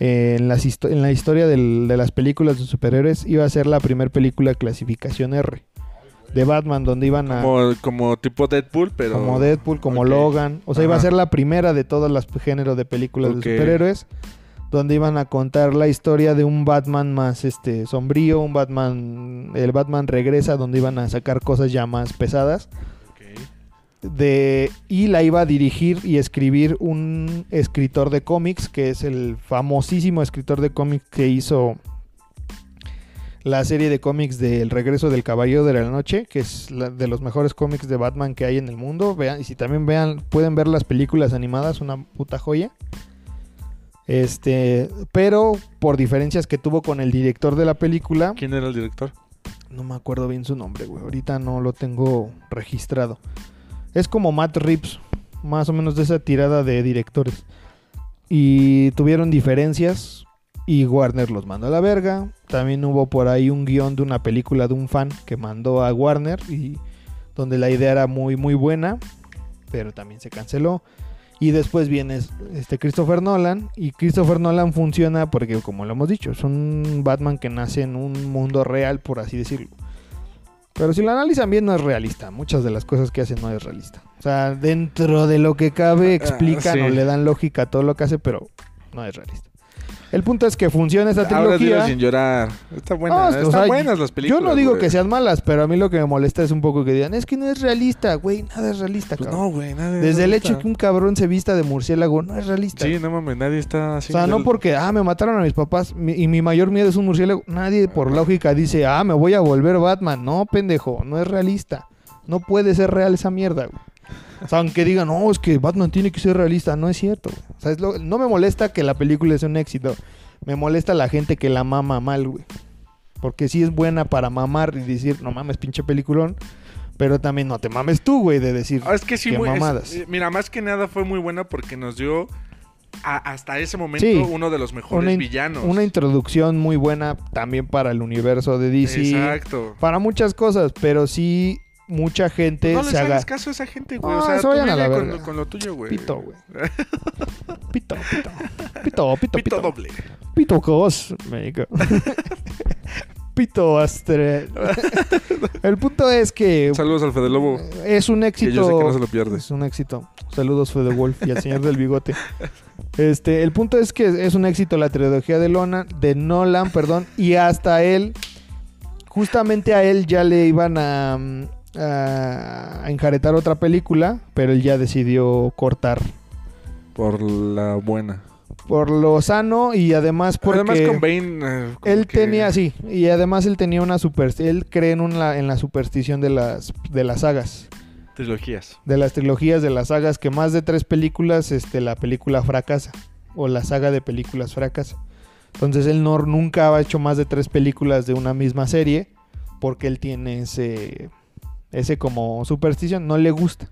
eh, en, las en la historia del- de las películas de superhéroes, iba a ser la primera película clasificación R de Batman, donde iban a... Como, como tipo Deadpool, pero. Como Deadpool, como. Logan. O sea, iba a ser la primera de todos los géneros de películas de superhéroes. donde iban a contar la historia de un Batman más este sombrío, un Batman, el Batman regresa, donde iban a sacar cosas ya más pesadas. De, y la iba a dirigir y escribir un escritor de cómics, que es el famosísimo escritor de cómics que hizo la serie de cómics de El regreso del Caballero de la Noche, que es la- de los mejores cómics de Batman que hay en el mundo. Vean, y si también vean, pueden ver las películas animadas, una puta joya. Este, pero por diferencias que tuvo con el director de la película, ¿Quién era el director? no me acuerdo bien su nombre, güey. Ahorita no lo tengo registrado. Es como Matt Reeves, más o menos de esa tirada de directores. Y tuvieron diferencias y Warner los mandó a la verga. También hubo por ahí un guion de una película de un fan que mandó a Warner y donde la idea era muy muy buena, pero también se canceló. Y después viene este Christopher Nolan y Christopher Nolan funciona porque como lo hemos dicho, es un Batman que nace en un mundo real, por así decirlo. Pero si lo analizan bien no es realista, muchas de las cosas que hace no es realista. O sea, dentro de lo que cabe explican sí. o le dan lógica a todo lo que hace, pero no es realista. El punto es que funciona esta Ahora trilogía. sin llorar. Está buena. No, es que, o Están sea, buenas las películas. Yo no digo güey. que sean malas, pero a mí lo que me molesta es un poco que digan, es que no es realista, güey, nada es realista, Pues cabrón. no, güey. nadie- Desde el hecho que un cabrón se vista de murciélago no es realista. Sí, no mames, nadie está o así. sea, no porque, ah, me mataron a mis papás y mi mayor miedo es un murciélago. Nadie por lógica dice, ah, me voy a volver Batman. No, pendejo, no es realista. No puede ser real esa mierda, güey. O sea, aunque digan, no, es que Batman tiene que ser realista. No es cierto, güey. O sea, es lo- no me molesta que la película sea un éxito. Me molesta la gente que la mama mal, güey. Porque sí es buena para mamar y decir, no mames, pinche peliculón. Pero también no te mames tú, güey, de decir, Ah, es que sí, muy, es- mamadas. eh, mira, más que nada fue muy buena porque nos dio a- hasta ese momento Sí. uno de los mejores una, in- villanos. una introducción muy buena también para el universo de DC. Exacto. Para muchas cosas, pero sí mucha gente No les se haga... hagas caso a esa gente, güey. No, o sea, se vayan a la con, con lo tuyo, güey. Pito, güey. *laughs* Pito, pito. Pito, pito, Pito pito. doble. Pito cos, me digo. *laughs* Pito astre. *laughs* El punto es que Saludos al Fede Lobo. es un Que éxito. yo sé que no se lo pierde. Es un éxito. Saludos Fede Wolf y al señor del bigote. Este, el punto es que es un éxito la trilogía de Lona, de Nolan, perdón, y hasta él, justamente a él ya le iban a, mm, a, enjaretar otra película, pero él ya decidió cortar Por la buena. por lo sano y además porque Además con Bane... eh, él que- tenía sí y además él tenía una super él cree en una en la superstición de las de las sagas Trilogías. de las trilogías de las sagas que más de tres películas este la película fracasa o la saga de películas fracasa entonces él no nunca ha hecho más de tres películas de una misma serie porque él tiene ese ese como superstición no le gusta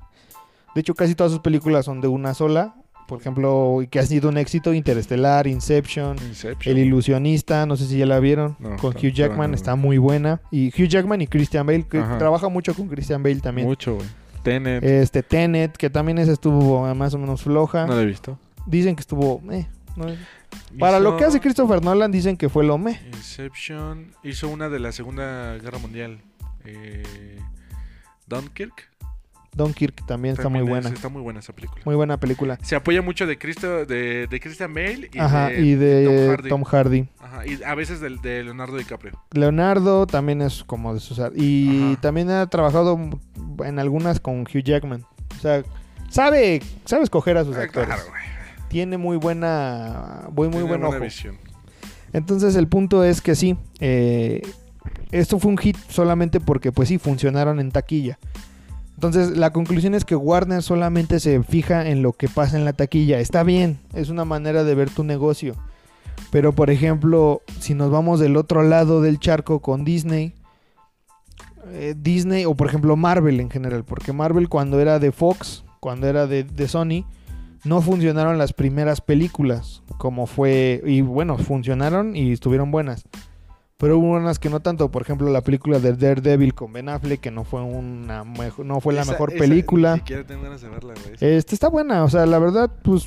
de hecho casi todas sus películas son de una sola por ejemplo que ha sido un éxito Interestelar Inception Inception. el ilusionista, no sé si ya la vieron, No, con Hugh Jackman, no. está muy buena. Y Hugh Jackman y Christian Bale, que Ajá. trabaja mucho con Christian Bale también. Mucho, güey. Tenet. Este Tenet, que también esa estuvo más o menos floja. no lo he visto. Dicen que estuvo... eh, no- Para lo que hace Christopher Nolan, dicen que fue lo me. Inception hizo una de la Segunda Guerra Mundial. Eh, Dunkirk. Dunkirk también está También muy es- buena. está muy buena esa película. Muy buena película. Se apoya mucho de, Cristo, de, de Christian Bale y Ajá, de, y de Tom Hardy. Tom Hardy. Ajá, y a veces de, Leonardo DiCaprio. Leonardo también es como de sus... Y Ajá. también ha trabajado en algunas con Hugh Jackman. O sea, sabe, sabe escoger a sus Ah, actores. claro, güey. Tiene muy buena... Muy, muy Tiene buen buena ojo. visión. Entonces el punto es que sí, eh, esto fue un hit solamente porque pues sí, funcionaron en taquilla. Entonces la conclusión es que Warner solamente se fija en lo que pasa en la taquilla. Está bien, es una manera de ver tu negocio. Pero por ejemplo, si nos vamos del otro lado del charco con Disney, eh, Disney o por ejemplo Marvel en general, porque Marvel cuando era de Fox, cuando era de, de Sony, no funcionaron las primeras películas, como fue, y bueno, funcionaron y estuvieron buenas. Pero hubo unas que no tanto, por ejemplo, la película de Daredevil con Ben Affleck, que no fue una mejo- no fue la mejor esa película. Ni siquiera tengo ganas de verla, güey. Este está buena, o sea, la verdad, pues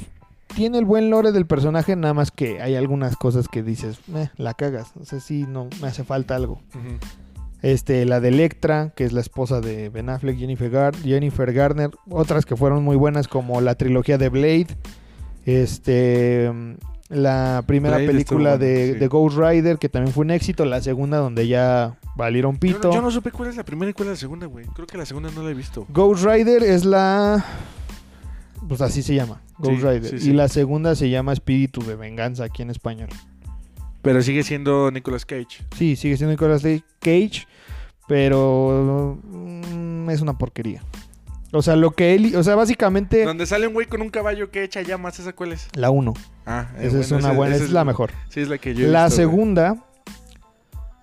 tiene el buen lore del personaje, nada más que hay algunas cosas que dices, "Eh, la cagas, o sea, sí, no, me hace falta algo. Este, la de Electra, que es la esposa de Ben Affleck, Jennifer, Gar- Jennifer Garner. Otras que fueron muy buenas, como la trilogía de Blade. Este, La primera Blade película de, sí. de Ghost Rider, que también fue un éxito. La segunda, donde ya valieron Yo pito. no, yo no supe cuál es la primera y cuál es la segunda, güey. Creo que la segunda no la he visto. Ghost Rider es la. Pues así se llama, Ghost Sí, Rider. sí, Y la segunda se llama Espíritu de Venganza aquí en español. Pero sigue siendo Nicolas Cage. Sí, sigue siendo Nicolas Cage, pero mm, es una porquería. O sea, lo que él. O sea, básicamente. Donde sale un güey con un caballo que echa llamas, ¿esa cuál es? La 1. Ah, eh, Esa es una buena, esa es la mejor. Sí, es la que yo he La visto, güey. segunda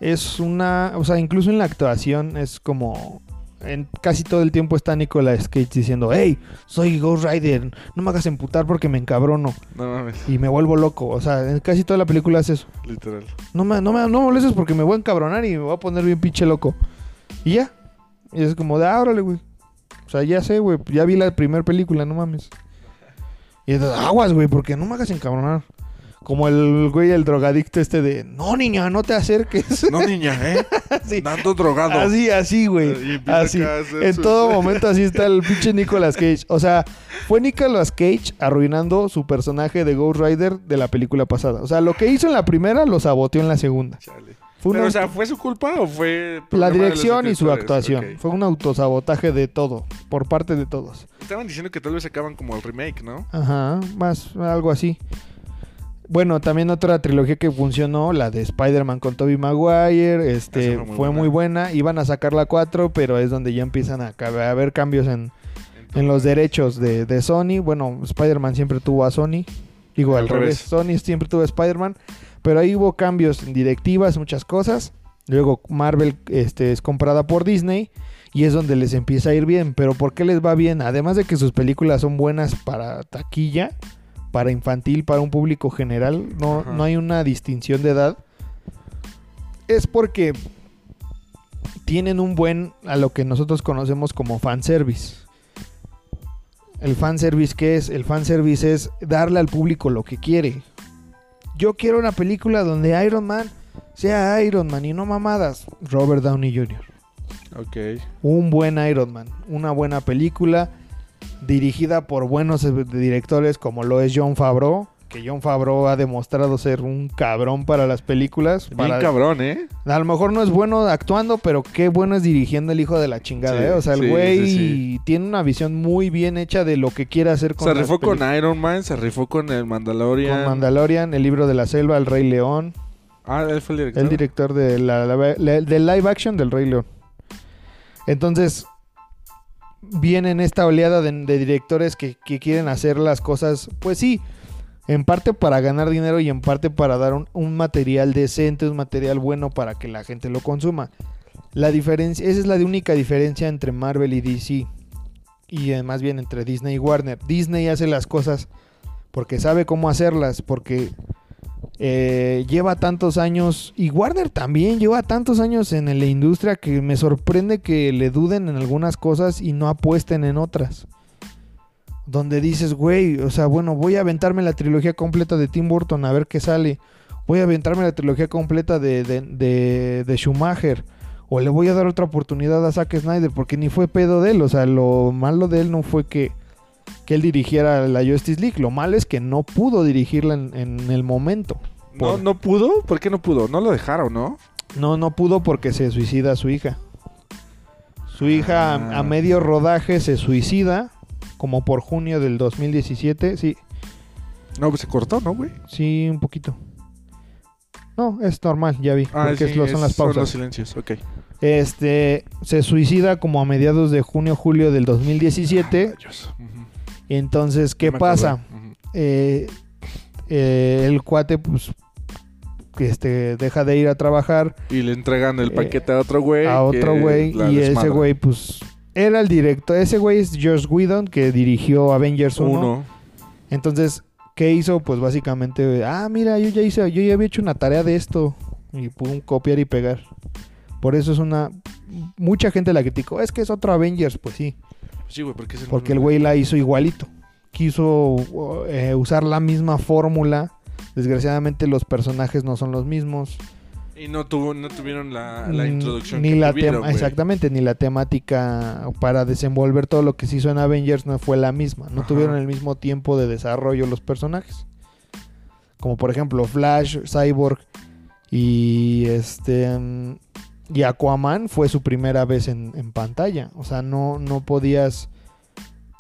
es una, o sea, incluso en la actuación es como en casi todo el tiempo está Nicolas Cage diciendo, hey, soy Ghost Rider, no me hagas emputar porque me encabrono No mames, y me vuelvo loco. O sea, en casi toda la película hace eso. literal. No me, no me, no molestes porque me voy a encabronar y me voy a poner bien pinche loco. Y ya. Y es como de, ah, órale, güey. O sea, ya sé, güey. Ya vi la primera película, no mames. Y entonces, aguas, güey, porque no me hagas encabronar. Como el güey, el drogadicto este de, no, niña, no te acerques. No, niña, ¿eh? *laughs* así, Dando drogado. así, así, güey. Así. En todo *laughs* momento así está el pinche Nicolas Cage. O sea, fue Nicolas Cage arruinando su personaje de Ghost Rider de la película pasada. O sea, lo que hizo en la primera lo saboteó en la segunda. Chale. Fue Pero, o sea, ¿fue su culpa o fue la dirección y su actuación. Fue un autosabotaje de todo, por parte de todos. Estaban diciendo que tal vez acaban como el remake, ¿no? Ajá, más algo así. Bueno, también otra trilogía que funcionó, la de Spider-Man con Tobey Maguire, este, fue muy fue buena. muy buena. Iban a sacar la 4, pero es donde ya empiezan a, haber cambios en, en los derechos de, de Sony. Bueno, Spider-Man siempre tuvo a Sony. Digo, al, Al revés. revés. Sony siempre tuvo a Spider-Man. Pero ahí hubo cambios en directivas, muchas cosas. Luego Marvel este, es comprada por Disney. Y es donde les empieza a ir bien. Pero ¿por qué les va bien? Además de que sus películas son buenas para taquilla, para infantil, para un público general. No, Ajá. no hay una distinción de edad. Es porque tienen un buen, a lo que nosotros conocemos como fanservice. El fanservice, ¿qué es? El fanservice es darle al público lo que quiere. Yo quiero una película donde Iron Man sea Iron Man y no mamadas. Robert Downey Jr. Ok. Un buen Iron Man. Una buena película dirigida por buenos directores como lo es John Favreau. Que John Favreau ha demostrado ser un cabrón para las películas. Bien para- cabrón, ¿eh? a lo mejor no es bueno actuando, pero qué bueno es dirigiendo el hijo de la chingada, Sí, ¿eh? O sea, el sí, güey sí, tiene una visión muy bien hecha de lo que quiere hacer con Se rifó con Iron Man, se rifó con el Mandalorian. con Mandalorian, el libro de la selva, el Rey León, Ah, él fue el director. el director de la, la- la- del live action del Rey León. Entonces, vienen esta oleada de, de directores que, que quieren hacer las cosas, pues sí, en parte para ganar dinero y en parte para dar un, material decente, un material bueno para que la gente lo consuma. La diferencia, esa es la única diferencia entre Marvel y DC. Y más bien entre Disney y Warner. Disney hace las cosas porque sabe cómo hacerlas, porque eh, lleva tantos años, y Warner también lleva tantos años en la industria que me sorprende que le duden en algunas cosas y no apuesten en otras. Donde dices, güey, o sea, bueno, voy a aventarme la trilogía completa de Tim Burton a ver qué sale. Voy a aventarme la trilogía completa de, de, de- de Schumacher. O le voy a dar otra oportunidad a Zack Snyder porque ni fue pedo de él. O sea, lo malo de él no fue que, que él dirigiera la Justice League. Lo malo es que no pudo dirigirla en, en el momento. No, Por- no pudo. ¿Por qué no pudo? No lo dejaron, ¿no? No, no pudo porque se suicida su hija. Su hija a- Ah. a, medio rodaje se suicida, como por junio del 2017. Sí, No, pues se cortó, ¿no, güey? sí, un poquito. No, es normal, ya vi. Ah, porque sí, lo- son es- las Son los pausas. silencios, ok. Este se suicida como a mediados de junio, julio del 2017. Rayos. Ujú. Entonces, ¿qué pasa? Eh, eh, el cuate, pues, este, deja de ir a trabajar. Y le entregan el Eh, paquete a otro güey. a otro güey y ese güey pues era el director, ese güey es Josh Whedon que dirigió Avengers 1. Uno. Entonces, ¿qué hizo? Pues básicamente, ah, mira, yo ya hice, yo ya había hecho una tarea de esto y pum, copiar y pegar. Por eso es una mucha gente la criticó, es que es otro Avengers, pues sí, Sí, güey, porque es el porque el güey la hizo igualito. Quiso eh, usar la misma fórmula. Desgraciadamente los personajes no son los mismos. Y no, tuvo, no tuvieron la, la introducción ni que la tuvieron, tema güey. exactamente ni la temática para desenvolver todo lo que se hizo en Avengers no fue la misma no Ajá. tuvieron el mismo tiempo de desarrollo los personajes como por ejemplo Flash, Cyborg y este y Aquaman fue su primera vez en, en pantalla. O sea, no, no podías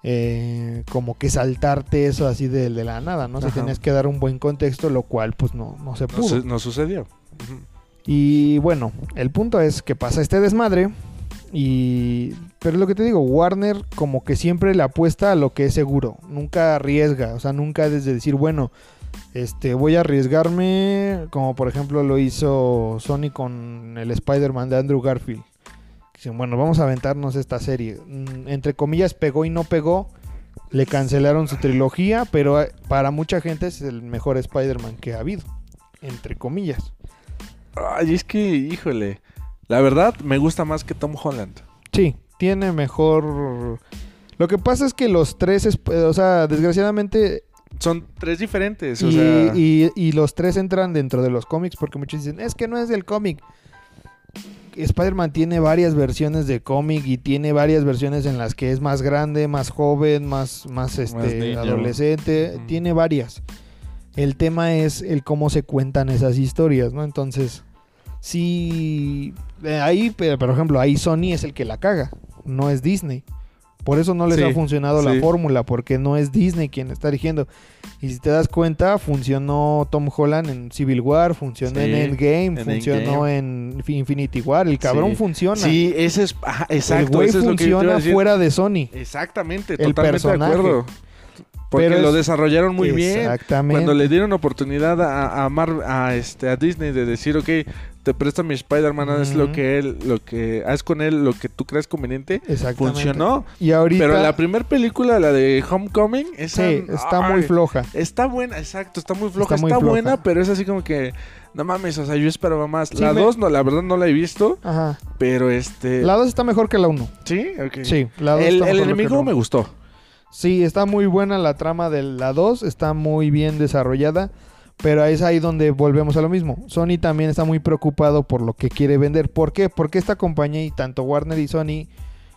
eh, como que saltarte eso así de, de la nada, ¿no? Se Ajá. tenías que dar un buen contexto, lo cual pues no, no se pudo. no sucedió. Ujú. Y bueno, el punto es que pasa este desmadre. Y. Pero lo que te digo, Warner como que siempre le apuesta a lo que es seguro. Nunca arriesga. O sea, nunca desde decir, bueno, este, voy a arriesgarme. Como por ejemplo lo hizo Sony con el Spider-Man de Andrew Garfield. Bueno, vamos a aventarnos esta serie. Mm, Entre comillas, pegó y no pegó. Le cancelaron su trilogía, pero eh, para mucha gente es el mejor Spider-Man que ha habido. Entre comillas. Ay, es que, híjole. La verdad, me gusta más que Tom Holland. Sí, tiene mejor. Lo que pasa es que los tres, es- o sea, desgraciadamente, Son tres diferentes. y, o sea, y- y los tres entran dentro de los cómics porque muchos dicen, es que no es del cómic. Spider-Man tiene varias versiones de cómic y tiene varias versiones en las que es más grande, más joven, más, más, este, adolescente. Mm. Tiene varias. El tema es el cómo se cuentan esas historias, ¿no? Entonces, sí. eh, ahí, pero, por ejemplo, ahí Sony es el que la caga, no es Disney. Por eso no les Sí, ha funcionado la fórmula, porque no es Disney quien está dirigiendo. Y si te das cuenta, funcionó Tom Holland en Civil War, funcionó Sí, en Endgame, en funcionó en Infinity War. El cabrón funciona. Sí, ese es. ajá, exacto. el güey eso es lo que yo te iba a funciona decir. fuera de Sony. Exactamente, el totalmente personaje. de acuerdo. Porque Pero lo es- desarrollaron muy bien. Exactamente. Cuando le dieron oportunidad a, a, Mar- a, este, a Disney de decir, ok, te presto mi Spider-Man, haz lo que él, lo que haz con él lo que tú creas conveniente, Exactamente. funcionó. Y ahorita Pero la primera película, la de Homecoming, esa, sí, está ay, muy floja. Está buena, exacto, está muy floja, Está está, muy floja. buena, pero es así como que, no mames, o sea, yo esperaba más. Sí, la me- 2, no, la verdad no la he visto, Ajá. pero este... La 2 está mejor que la 1. ¿Sí? ok. Sí, la 2 El, está el mejor que enemigo me gustó. Sí, está muy buena la trama de la 2, está muy bien desarrollada, pero es ahí donde volvemos a lo mismo. Sony también está muy preocupado por lo que quiere vender. ¿Por qué? Porque esta compañía y tanto Warner y Sony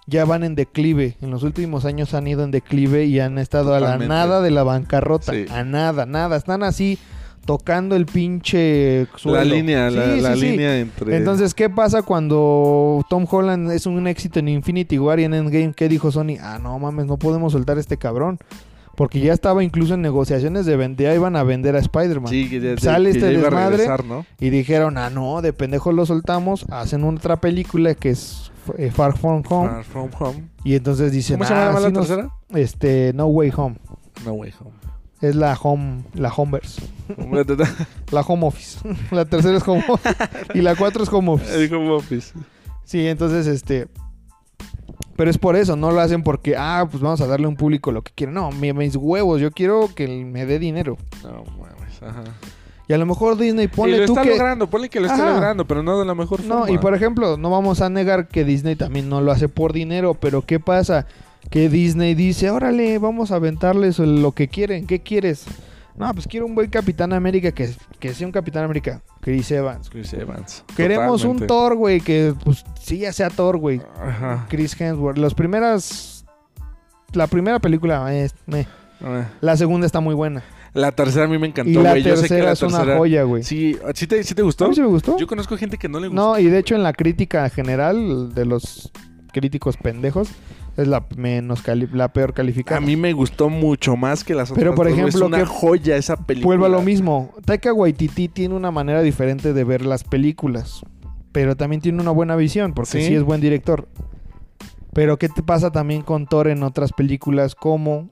ya van en declive. En los últimos años han ido en declive y han estado a la nada de la bancarrota. Sí. A nada, nada. Están así tocando el pinche La línea, la, Sí, la sí, sí. línea entre... Entonces, ¿qué pasa cuando Tom Holland es un éxito en Infinity War y en Endgame? ¿Qué dijo Sony? Ah, no mames, no podemos soltar a este cabrón. Porque ya estaba incluso en negociaciones de vender, ya iban a vender a Spider-Man. Sí, que, de- Sale que este ya iba a desmadre. regresar, ¿no? Y dijeron, ah, no, de pendejo lo soltamos, hacen otra película que es eh, Far From Home. Far From Home. Y entonces dicen, ¿Cómo se ah, llama la sí nos- tercera? Este, No Way Home. No Way Home. Es la Home, la Homeverse. *laughs* La Home Office. *laughs* la tercera es Home Office. y la cuatro es Home Office. El Home Office. Sí, entonces, este. Pero es por eso, no lo hacen porque, ah, pues vamos a darle a un público lo que quiere. No, mi- mis huevos, yo quiero que me dé dinero. No mames, ajá. Y a lo mejor Disney y ponle lo tú está que. logrando, ponle que lo está Ajá. logrando, pero no de la mejor forma. No, y por ejemplo, no vamos a negar que Disney también no lo hace por dinero, pero ¿qué pasa? Que Disney dice, órale, vamos a aventarles lo que quieren. ¿Qué quieres? No, pues quiero un buen Capitán América que, que sea un Capitán América. Chris Evans. Chris Evans. Queremos un. Thor, güey, que pues sí, ya sea Thor, güey. Ajá. Chris Hemsworth. Las primeras. La primera película es. meh. Ah. La segunda está muy buena. La tercera a mí me encantó, la güey. Yo sé que tercera la es una joya, güey. Sí, ¿sí te, sí te gustó? ¿A mí sí me gustó? Yo conozco gente que no le gustó. No, y de hecho en la crítica general de los críticos pendejos es la menos cali- la peor calificada. A mí me gustó mucho más que las otras. Pero, por ejemplo, es una que- joya esa película. Vuelvo a lo mismo. Taika Waititi tiene una manera diferente de ver las películas. Pero también tiene una buena visión, porque Sí. sí, es buen director. Pero ¿qué te pasa también con Thor en otras películas como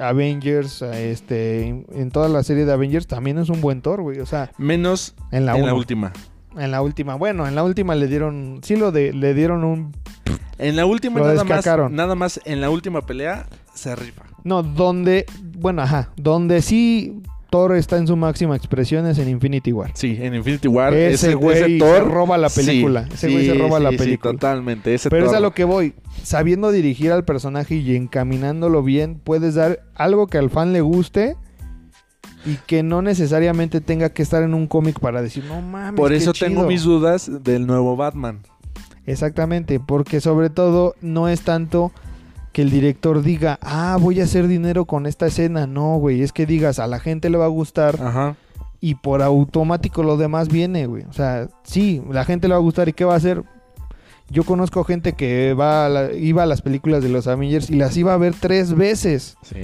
Avengers? Este, en- toda la serie de Avengers también es un buen Thor, güey. O sea, Menos en la, en la uno. última. En la última. Bueno, en la última le dieron... Sí lo de, le dieron un... En la última nada más, nada más en la última pelea se rifa. No, donde... Bueno, ajá. Donde sí Thor está en su máxima expresión es en Infinity War. Sí, en Infinity War Ese güey se roba la sí, película. Ese güey se sí, roba la sí, sí, película. totalmente. Ese Pero es Thor. a lo que voy. Sabiendo dirigir al personaje y encaminándolo bien, puedes dar algo que al fan le guste y que no necesariamente tenga que estar en un cómic para decir, no mames. Por qué eso tengo chido". mis dudas del nuevo Batman. Exactamente, porque sobre todo no es tanto que el director diga, ah, voy a hacer dinero con esta escena. No, güey, es que digas, a la gente le va a gustar Ajá. y por automático lo demás viene, güey. O sea, sí, la gente le va a gustar y ¿qué va a hacer? Yo conozco gente que va a la- iba a las películas de los Avengers y las iba a ver tres veces. Sí.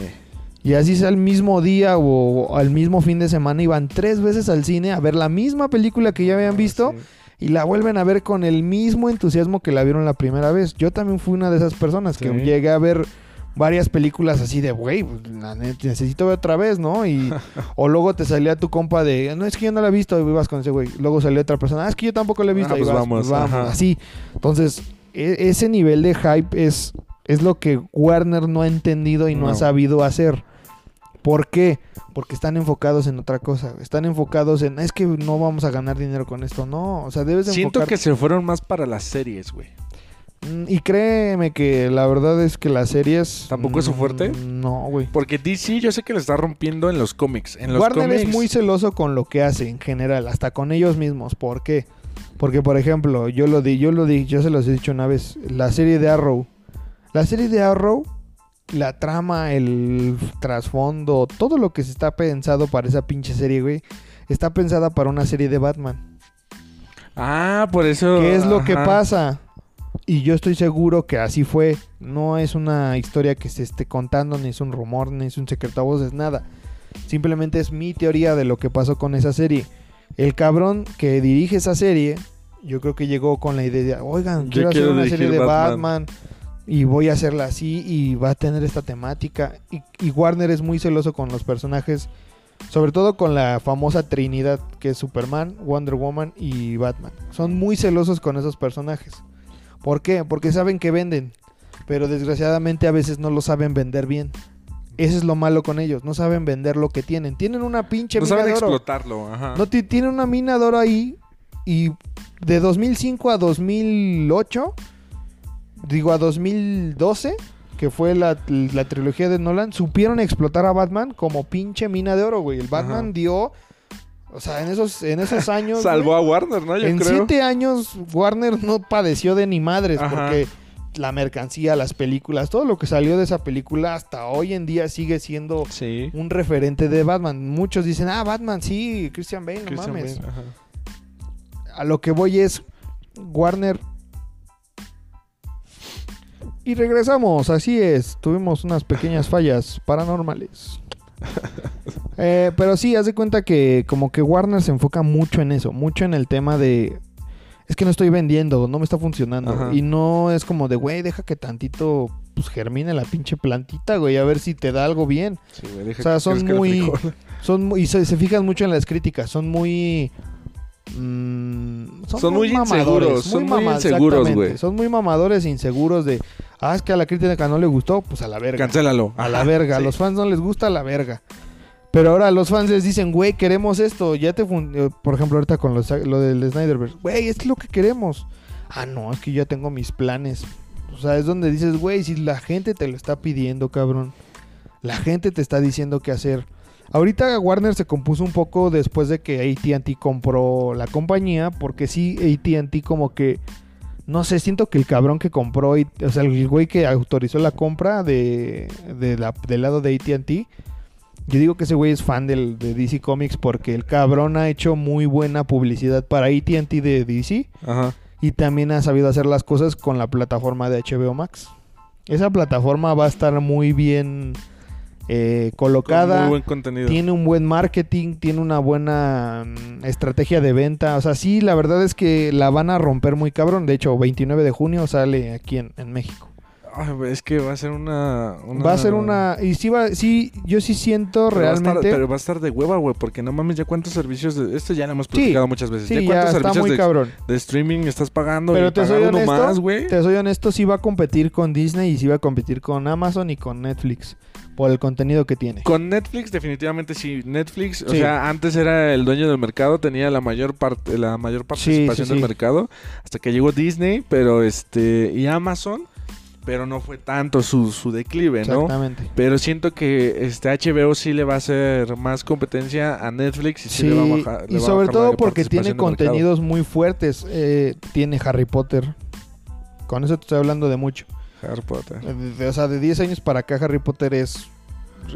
Y así sea el mismo día o al mismo fin de semana iban tres veces al cine a ver la misma película que ya habían visto Sí. y la vuelven a ver con el mismo entusiasmo que la vieron la primera vez. Yo también fui una de esas personas que llegué a ver varias películas así de, güey, pues, necesito ver otra vez, ¿no? Y, *laughs* o luego te salía tu compa de, no, es que yo no la he visto, y ibas con ese güey. Luego salía otra persona, ah, es que yo tampoco la he visto, Ah, y pues vas, vamos, pues vamos, ajá. así. Entonces, e- ese nivel de hype es, es lo que Warner no ha entendido y no, ha sabido hacer. ¿Por qué? Porque están enfocados en otra cosa. Están enfocados en, es que no vamos a ganar dinero con esto. No, o sea, debes de Siento que se fueron más para las series, güey. Mm, Y créeme que la verdad es que las series... ¿Tampoco es su mm, fuerte? No, güey. Porque DC yo sé que le está rompiendo en los cómics. En los Warner cómics, es muy celoso con lo que hace en general, hasta con ellos mismos. ¿Por qué? Porque, por ejemplo, yo lo di, yo lo di, yo se los he dicho una vez, la serie de Arrow. La serie de Arrow, la trama, el trasfondo, todo lo que se está pensado para esa pinche serie, güey, está pensada para una serie de Batman. Ah, por eso. ¿Qué es lo que pasa? Y yo estoy seguro que así fue. No es una historia que se esté contando, ni es un rumor, ni es un secreto a voces, nada. Simplemente es mi teoría de lo que pasó con esa serie. El cabrón que dirige esa serie, yo creo que llegó con la idea de, oigan, Yo quiero hacer quiero una serie de. Batman. Y voy a hacerla así y va a tener esta temática. Y, y Warner es muy celoso con los personajes, sobre todo con la famosa Trinidad que es Superman, Wonder Woman y Batman. Son muy celosos con esos personajes. ¿Por qué? Porque saben que venden, pero desgraciadamente a veces no lo saben vender bien. Ese es lo malo con ellos, no saben vender lo que tienen. Tienen una pinche No mina saben de oro. explotarlo, ajá. No ti- tiene una mina de oro ahí y de 2005 a 2008, digo a 2012, que fue la, la trilogía de Nolan, supieron explotar a Batman como pinche mina de oro, güey. El Batman Ajá. dio, o sea, en esos, en esos años... *laughs* Salvó güey, a Warner, ¿no? Yo en creo. siete años Warner no padeció de ni madres Ajá. porque la mercancía, las películas, todo lo que salió de esa película hasta hoy en día sigue siendo Sí. un referente de Batman. Muchos dicen, ah, Batman, sí, Christian Bale, no mames. Bale. A lo que voy es Warner. Y regresamos, así es. Tuvimos unas pequeñas fallas paranormales. *laughs* Eh, pero sí, haz de cuenta que como que Warner se enfoca mucho en eso, mucho en el tema de... Es que no estoy vendiendo, no me está funcionando. Ajá. Y no es como de, güey, deja que tantito pues germine la pinche plantita, güey, a ver si te da algo bien. Sí, güey, deja O sea, que son muy-. Son muy, y se, se fijan mucho en las críticas, son muy... mm, Son muy inseguros, son muy inseguros, güey. Son muy mamadores e inseguros de, ah, es que a la crítica no le gustó, pues a la verga. Cancélalo. A la verga, a sí. los fans no les gusta a la verga. Pero ahora los fans les dicen, güey, queremos esto. Ya te eh, Por ejemplo, ahorita con los- lo del Snyderverse. Güey, es lo que queremos. Ah, no, es que yo ya tengo mis planes. O sea, es donde dices, güey, si la gente te lo está pidiendo, cabrón. La gente te está diciendo qué hacer. Ahorita Warner se compuso un poco después de que ATT compró la compañía. Porque sí, ATT como que... No sé, siento que el cabrón que compró, o sea, el güey que autorizó la compra de, de la- del lado de ATT, yo digo que ese güey es fan del, de DC Comics porque el cabrón ha hecho muy buena publicidad para ATT de DC Ajá. y también ha sabido hacer las cosas con la plataforma de HBO Max. Esa plataforma va a estar muy bien eh, colocada. muy buen contenido. Tiene un buen marketing, tiene una buena mm, estrategia de venta. O sea, sí, la verdad es que la van a romper muy cabrón. De hecho, 29 de junio sale aquí en, en México. Ay, güey, es que va a ser una, una- Va a ser una... Y sí, va, sí yo sí siento Pero va a estar- realmente... pero va a estar de hueva, güey, porque no mames, ya cuántos servicios de... Esto ya lo hemos Sí. platicado muchas veces. Sí, ya ya cuántos está servicios muy de, cabrón. de streaming estás pagando Pero y te soy honesto, más, güey. Te soy honesto, sí va a competir con Disney y sí va a competir con Amazon y con Netflix por el contenido que tiene. Con Netflix definitivamente sí. Netflix, o sea, antes era el dueño del mercado, tenía la mayor parte la mayor participación sí, del mercado hasta que llegó Disney, pero este y Amazon, pero no fue tanto su, su declive, ¿no? Exactamente. Pero siento que este HBO sí le va a hacer más competencia a Netflix y sí, le va a bajar. y sobre bajar todo porque tiene mercado. contenidos muy fuertes. Eh, tiene Harry Potter. Con eso te estoy hablando de mucho. Harry Potter. Eh, de- o sea, de 10 años para acá Harry Potter es,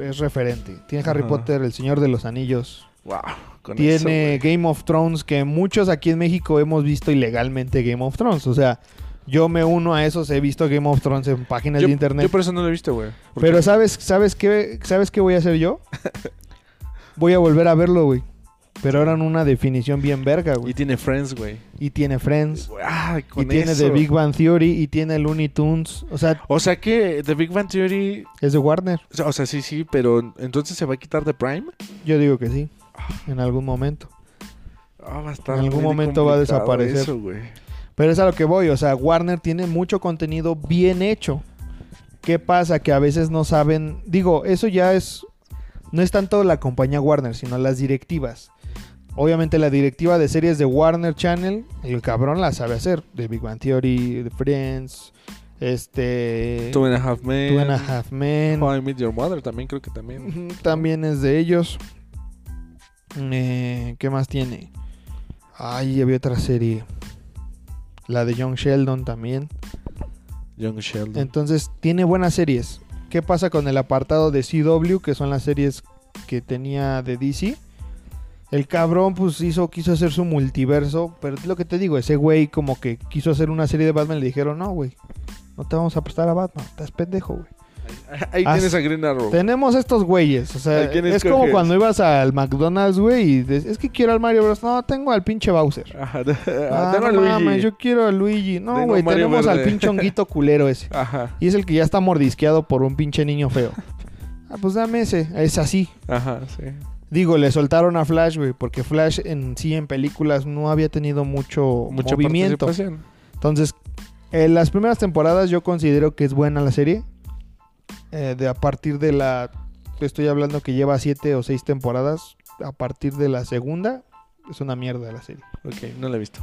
es referente. Tiene Harry. Potter, El Señor de los Anillos. Wow. con tiene eso. Game of Thrones, que muchos aquí en México hemos visto ilegalmente Game of Thrones. O sea, yo me uno a esos, he visto Game of Thrones en páginas Yo, de internet. yo por eso no lo he visto, güey. Pero ¿sabes, sabes, qué, ¿sabes qué voy a hacer yo? *laughs* voy a volver a verlo, güey. Pero en una definición bien verga, Y güey. tiene Friends, güey. Y tiene Friends. Ah, Y con tiene eso. The Big Bang Theory. Y tiene Looney Tunes. O sea, O sea que The Big Bang Theory... es de Warner. O sea, o sea, sí, sí, pero entonces se va a quitar de Prime. Yo digo que sí. En algún momento. Ah, va a estar En algún momento va a desaparecer. eso, güey. Pero es a lo que voy, o sea, Warner tiene mucho contenido bien hecho. ¿Qué pasa? Que a veces no saben, digo, eso ya es, no es tanto la compañía Warner, sino las directivas. Obviamente la directiva de series de Warner Channel, el cabrón la sabe hacer. De Big Bang Theory, The Friends, este... Two and a Half Men. Two and a Half Men. How I Met Your Mother también creo que también. También es de ellos. Eh, ¿Qué más tiene? Ay, había otra serie. La de Young Sheldon también. Young Sheldon. Entonces, tiene buenas series. ¿Qué pasa con el apartado de CW, que son las series que tenía de DC? El cabrón, pues, hizo, quiso hacer su multiverso. Pero es lo que te digo, ese güey como que quiso hacer una serie de Batman. Le dijeron, no, güey. No te vamos a prestar a Batman. Estás pendejo, güey. Ahí Haz- tienes a Green Arrow. Tenemos estos güeyes. O sea, ¿A es como cuando ibas al McDonald's, güey, y des- es que quiero al Mario Bros. No, tengo al pinche Bowser. *laughs* Ajá. Ah, tengo a no Luigi. mames, yo quiero a Luigi. No, Tengo güey, a tenemos al pinche honguito *laughs* culero ese. Ajá. Y es el que ya está mordisqueado por un pinche niño feo. *laughs* Ah, pues dame ese. Es así. Ajá, sí. Digo, le soltaron a Flash, güey, porque Flash en sí en películas no había tenido mucho Mucha movimiento. participación. Entonces, en las primeras temporadas yo considero que es buena la serie. Eh, de a partir de la... Estoy hablando que lleva siete o seis temporadas. A partir de la segunda es una mierda la serie. Ok, no la he visto.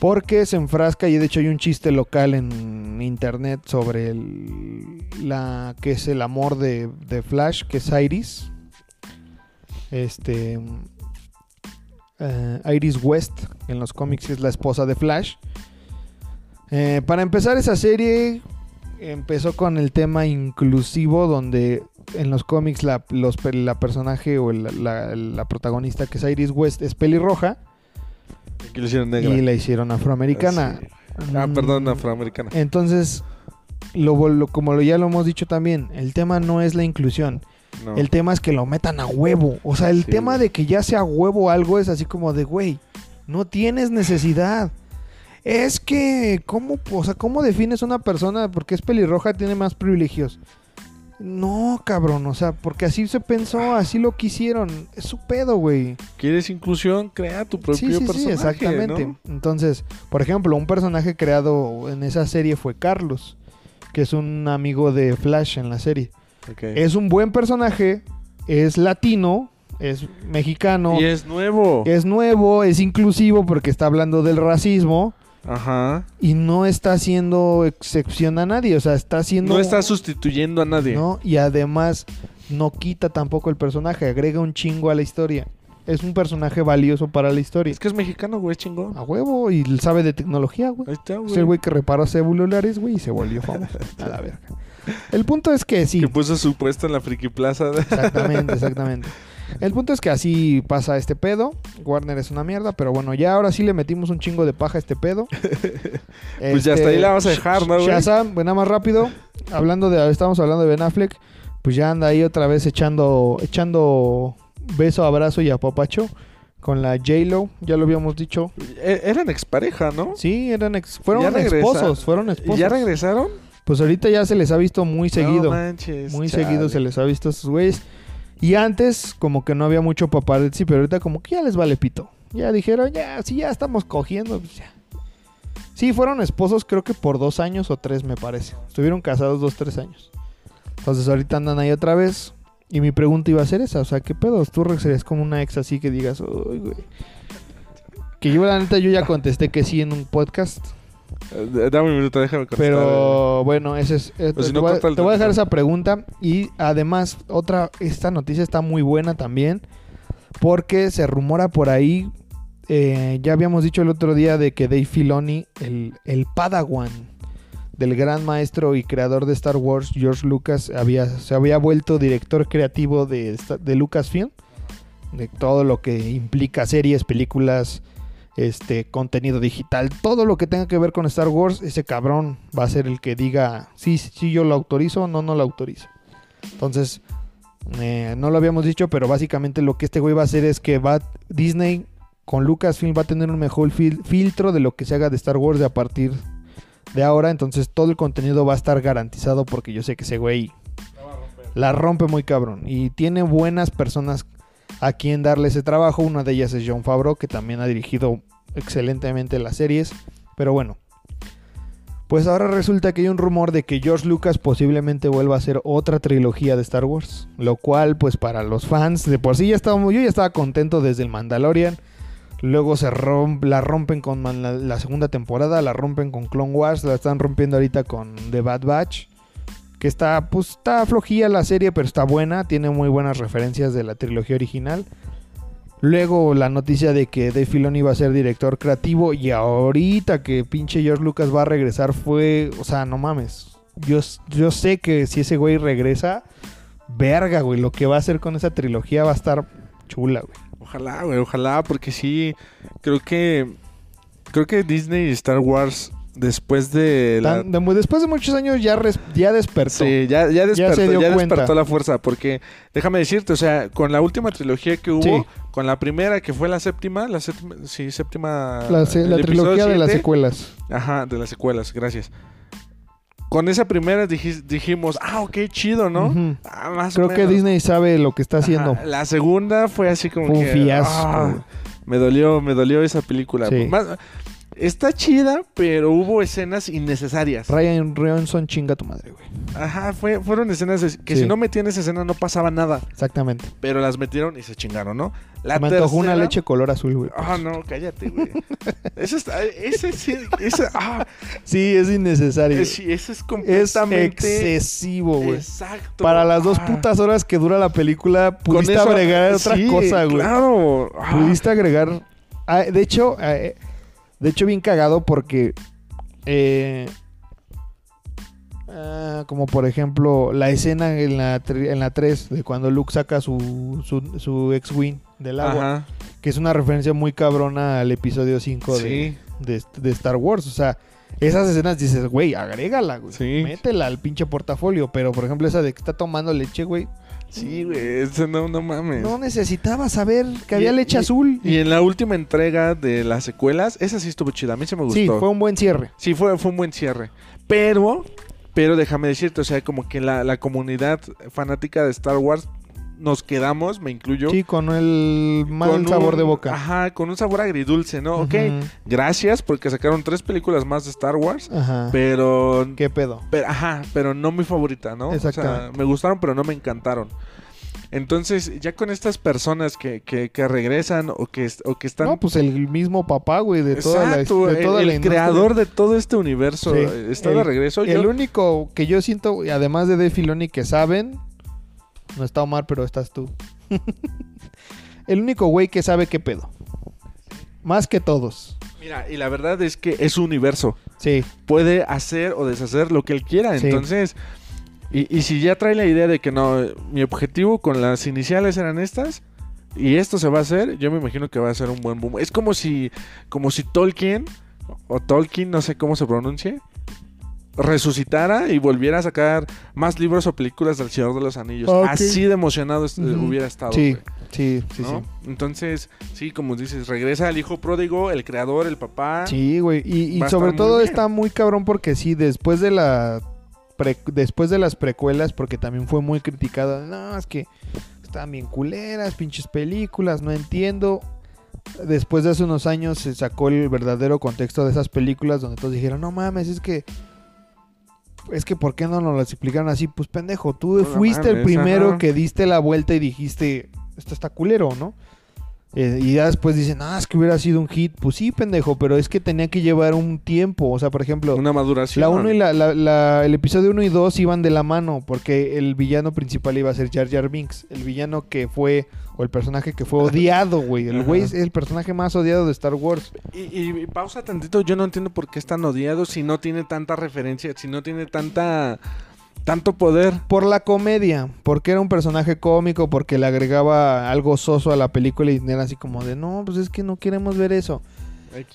Porque se enfrasca y de hecho hay un chiste local en internet sobre el, la que es el amor de, de Flash, que es Iris. Este eh, Iris West en los cómics es la esposa de Flash. Eh, para empezar esa serie empezó con el tema inclusivo donde en los cómics la, los la personaje o la, la- la protagonista que es Iris West es pelirroja Aquí lo hicieron negra. y la hicieron afroamericana. Sí. Ah, Mm, perdón, afroamericana. Entonces, lo, lo- como lo, ya lo hemos dicho también, el tema no es la inclusión. No. El tema es que lo metan a huevo. O sea, el Sí, tema de que ya sea huevo algo es así como de, güey, no tienes necesidad. Es que, ¿cómo, o sea, ¿cómo defines una persona porque es pelirroja tiene más privilegios? No, cabrón, o sea, porque así se pensó, así lo quisieron. Es su pedo, güey. ¿Quieres inclusión? Crea tu propio Sí, sí, sí, personaje, exactamente. ¿no? Entonces, por ejemplo, un personaje creado en esa serie fue Carlos, que es un amigo de Flash en la serie. Es un buen personaje, es latino, es mexicano, Y es nuevo. es nuevo, es inclusivo porque está hablando del racismo Ajá. y no está haciendo excepción a nadie, o sea, está haciendo... No está sustituyendo a nadie. ¿no? Y además no quita tampoco el personaje, agrega un chingo a la historia. Es un personaje valioso para la historia. Es que es mexicano, güey, es chingón. A huevo, y sabe de tecnología, güey. Ahí está, güey. Es el güey que reparó celulares, güey, y se volvió famoso. *laughs* A la verga. El punto es que sí. Que puso su puesto en la Friki Plaza. Exactamente, *laughs* exactamente. El punto es que así pasa este pedo. Warner es una mierda, pero bueno, ya ahora sí le metimos un chingo de paja a este pedo. *laughs* Pues ya hasta ahí la vamos a dejar, ¿no, güey? Shazam, bueno, nada más rápido. Hablando de, estamos hablando de Ben Affleck, pues ya anda ahí otra vez echando, echando beso, abrazo y apapacho con la J-Lo, ya lo habíamos dicho. E- Eran expareja, ¿no? Sí, eran ex- fueron esposos, fueron ¿Y esposos. ya regresaron? Pues ahorita ya se les ha visto muy seguido. No manches. muy chale. seguido se les ha visto a esos güeyes. Y antes, como que no había mucho paparazzi, pero ahorita como que ya les vale pito. Ya dijeron, ya, sí, ya estamos cogiendo. pues ya. Sí, fueron esposos creo que por dos años o tres, me parece. Estuvieron casados dos, tres años. Entonces ahorita andan ahí otra vez. Y mi pregunta iba a ser esa, o sea, ¿qué pedo? ¿Tú serías como una ex así que digas, uy, güey? Que yo, la neta, yo ya contesté que sí en un podcast. Eh, Dame un minuto, déjame contestar. Pero bueno, ese es, eh, si te, no, voy, a- corta el te voy a dejar esa pregunta y además otra esta noticia está muy buena también porque se rumora por ahí eh, ya habíamos dicho el otro día de que Dave Filoni el, el Padawan del gran maestro y creador de Star Wars George Lucas había se había vuelto director creativo de, de Lucasfilm de todo lo que implica series, películas, este contenido digital, todo lo que tenga que ver con Star Wars, ese cabrón va a ser el que diga sí, sí yo lo autorizo, no, no lo autorizo. Entonces, eh, no lo habíamos dicho, pero básicamente lo que este güey va a hacer es que va Disney con Lucasfilm va a tener un mejor fil- filtro de lo que se haga de Star Wars de a partir de ahora. Entonces todo el contenido va a estar garantizado porque yo sé que ese güey la rompe muy cabrón. Y tiene buenas personas a quien darle ese trabajo. Una de ellas es John Favreau, que también ha dirigido excelentemente las series. Pero bueno. Pues ahora resulta que hay un rumor de que George Lucas posiblemente vuelva a hacer otra trilogía de Star Wars. Lo cual, pues para los fans, de por sí ya estábamos, yo ya estaba contento desde el Mandalorian. Luego se romp- la rompen con la, la segunda temporada, la rompen con Clone Wars, la están rompiendo ahorita con The Bad Batch. Que está, pues está flojilla la serie, pero está buena, tiene muy buenas referencias de la trilogía original. Luego la noticia de que Dave Filoni iba a ser director creativo y ahorita que pinche George Lucas va a regresar fue, o sea, no mames. Yo, yo sé que si ese güey regresa, verga, güey, lo que va a hacer con esa trilogía va a estar chula, güey. Ojalá, güey, ojalá, porque sí, creo que creo que Disney y Star Wars después de la Tan- de- después de muchos años ya, res- ya despertó. Sí, ya, ya despertó, ya cuenta. despertó la fuerza, porque déjame decirte, o sea, con la última trilogía que hubo, Sí. con la primera que fue la séptima, la séptima, sí, séptima, La, se- la trilogía de las secuelas. Ajá, de las secuelas, gracias. Con esa primera dij- dijimos, ah, ok, chido, ¿no? Ah, más o Creo que. Disney sabe lo que está haciendo. Ajá, La segunda fue así como Fue un que, fiasco. ah, me dolió, me dolió esa película. Sí. Más- está chida, pero hubo escenas innecesarias. Ryan Johnson chinga tu madre, güey. Ajá, fue, fueron escenas que Sí. si no metían esa escena no pasaba nada. Exactamente. Pero las metieron y se chingaron, ¿no? La Me antojó una tercera- leche color azul, güey. Ah, no, cállate, güey. *laughs* Eso está, ese sí, ese, ah, Sí, es innecesario. es- sí, eso es Es completamente excesivo, güey. Exacto. Para las dos Ah, putas horas que dura la película, pudiste eso- agregar otra cosa, güey. Claro. Ah, Pudiste agregar. Ah, de hecho, eh, de hecho, bien cagado porque. eh, ah, como por ejemplo, la escena en la, en la 3 de cuando Luke saca su, su, su ex-wing del agua. Ajá. Que es una referencia muy cabrona al episodio 5 de, Sí. de, de Star Wars. O sea, esas escenas dices, güey, agrégala, güey. Sí. Métela al pinche portafolio. Pero por ejemplo, esa de que está tomando leche, güey. Sí, güey. Eso no, no mames. No necesitaba saber que Y- había leche y- azul. Y en la última entrega de las secuelas, esa sí estuvo chida. A mí se me gustó. Sí, fue un buen cierre. Sí, fue, fue un buen cierre. Pero, pero déjame decirte, o sea, como que la, la comunidad fanática de Star Wars nos quedamos, me incluyo. Sí, con el mal con sabor un- de boca. Ajá, con un sabor agridulce, ¿no? Ok, Ujú. gracias porque sacaron tres películas más de Star Wars, Ajá. pero, ¿Qué pedo? pero, ajá, pero no mi favorita, ¿no? O sea, Exactamente. me gustaron, pero no me encantaron. Entonces, ya con estas personas que, que, que regresan o que, o que están... No, pues el mismo papá, güey, de toda la, Exacto, de toda el, la creador de todo este universo Sí. está El- de regreso. El Yo- único que yo siento, y además de Dave Filoni, que saben, no está Omar, pero estás tú. *laughs* el único güey que sabe qué pedo. Más que todos. Mira, y la verdad es que es su universo. Sí, Puede hacer o deshacer lo que él quiera. Sí. Entonces, y, y si ya trae la idea de que no, mi objetivo con las iniciales eran estas y esto se va a hacer, yo me imagino que va a ser un buen boom. Es como si, como si Tolkien o Tolkien, no sé cómo se pronuncie, resucitara y volviera a sacar más libros o películas del Señor de los Anillos. Así de emocionado Ujú. hubiera estado. sí, sí, sí, ¿no? Entonces, sí, como dices, regresa el hijo pródigo, el creador, el papá. sí. Sí, güey. Y, y sobre todo bien. está muy cabrón porque sí, después de la pre- después de las precuelas, porque también fue muy criticada. No, es que estaban bien culeras, pinches películas, no entiendo. Después de hace unos años se sacó el verdadero contexto de esas películas donde todos dijeron, no mames, es que... Es que ¿por qué no nos las explicaron así? Pues pendejo, tú No fuiste el primero que diste la vuelta y dijiste, esto está culero, ¿no? Eh, y ya después dicen, ah, es que hubiera sido un hit. Pues sí, pendejo, pero es que tenía que llevar un tiempo. O sea, por ejemplo, Una maduración. la uno y la, la- la- el episodio 1 y 2 iban de la mano porque el villano principal iba a ser Jar Jar Binks, el villano que fue o el personaje que fue odiado, güey. El güey es el personaje más odiado de Star Wars. Y, y- y pausa tantito, yo no entiendo por qué es tan odiado si no tiene tanta referencia, si no tiene tanta tanto poder. Por la comedia, porque era un personaje cómico, porque le agregaba algo soso a la película y era así como de, no, pues es que no queremos ver eso.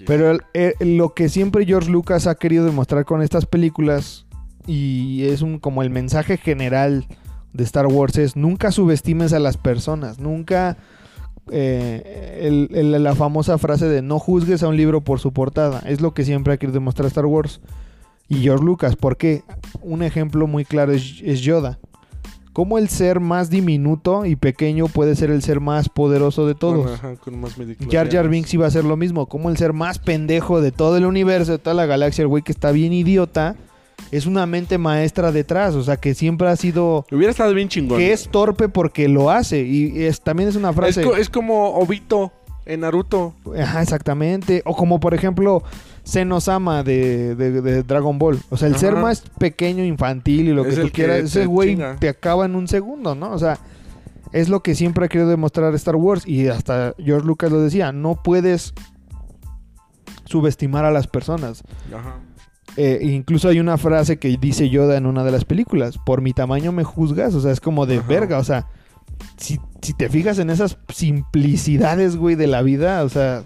Pero el- el- lo que siempre George Lucas ha querido demostrar con estas películas, y es un como el mensaje general de Star Wars, es nunca subestimes a las personas, nunca... eh, el- el- la famosa frase de no juzgues a un libro por su portada, es lo que siempre ha querido demostrar Star Wars. Y George Lucas, ¿por qué? Un ejemplo muy claro es, es Yoda. ¿Cómo el ser más diminuto y pequeño puede ser el ser más poderoso de todos? Con, ajá, con más. Jar Jar Binks iba a ser lo mismo. Como el ser más pendejo de todo el universo, de toda la galaxia, el güey que está bien idiota, es una mente maestra detrás. O sea, que siempre ha sido. Hubiera estado bien chingón. Que es torpe porque lo hace. Y es, también es una Es, frase. co- es como Obito en Naruto. Ajá, exactamente. O como por ejemplo, Senosama de, de, de Dragon Ball. O sea, el ser más pequeño, infantil y lo Es que tú quieras, ese güey te acaba en un segundo, ¿no? O sea, es lo que siempre ha querido demostrar Star Wars. Y hasta George Lucas lo decía: no puedes subestimar a las personas. Ajá. Eh, incluso hay una frase que dice Yoda en una de las películas: Por mi tamaño me juzgas. O sea, es como de Ajá. verga. O sea, si, si te fijas en esas simplicidades, güey, de la vida, o sea,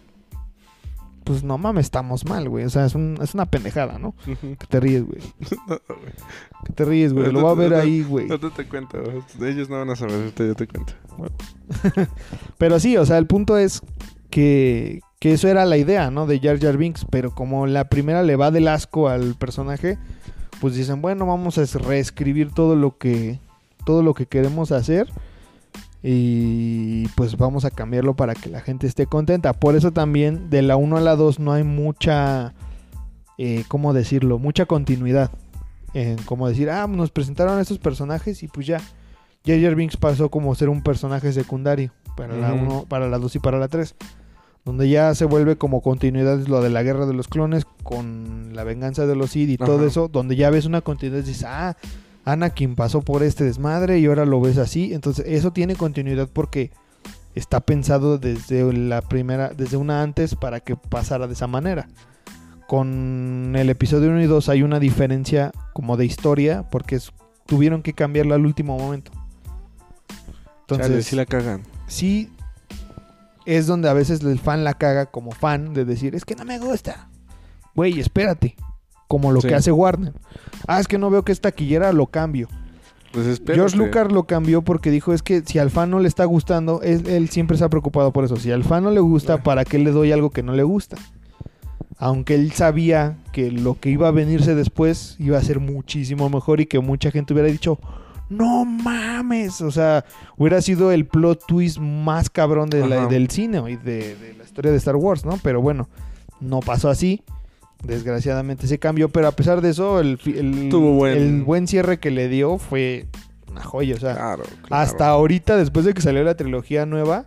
pues no mames, estamos mal, güey. O sea, es, un- es una pendejada, ¿no? Que te ríes, güey. *laughs* No, güey. Que te ríes, güey. Lo va a ver ahí, güey. No te, te cuento. güey. Ellos no van a saber. Yo te cuento. *laughs* Pero sí, o sea, el punto es que, que eso era la idea, ¿no? De Jar Jar Binks. Pero como la primera le va del asco al personaje, pues dicen, bueno, vamos a reescribir todo lo que, todo lo que queremos hacer. Y pues vamos a cambiarlo para que la gente esté contenta. Por eso también de la 1 a la 2 no hay mucha, eh, ¿cómo decirlo? Mucha continuidad. En como decir, ah, nos presentaron a estos personajes y pues ya. Jar Binks pasó como ser un personaje secundario para la Ujú. 1, para la 2 y para la 3. Donde ya se vuelve como continuidad lo de la guerra de los clones con la venganza de los Sith y todo eso. Donde ya ves una continuidad y dices, ah, Anakin pasó por este desmadre y ahora lo ves así. Entonces eso tiene continuidad porque está pensado desde la primera, desde una antes para que pasara de esa manera. Con el episodio 1 y 2 hay una diferencia como de historia porque tuvieron que cambiarla al último momento. Entonces, Entonces, sí la cagan. sí es donde a veces el fan la caga como fan de decir, es que no me gusta. Güey, espérate. Como lo Sí. que hace Warner. Ah, es que no veo que es taquillera, lo cambio. Pues espérate. George Lucas lo cambió porque dijo, es que si al fan no le está gustando, él, él siempre se ha preocupado por eso. Si al fan no le gusta. ¿para qué le doy algo que no le gusta? Aunque él sabía que lo que iba a venirse después iba a ser muchísimo mejor y que mucha gente hubiera dicho, no mames. O sea, hubiera sido el plot twist más cabrón de la- Ajá. del cine y de, de la historia de Star Wars, ¿no? Pero bueno, no pasó así. Desgraciadamente se cambió, pero a pesar de eso, el, el, buen- el buen cierre que le dio fue una joya. O sea, Claro, claro. hasta ahorita, después de que salió la trilogía nueva,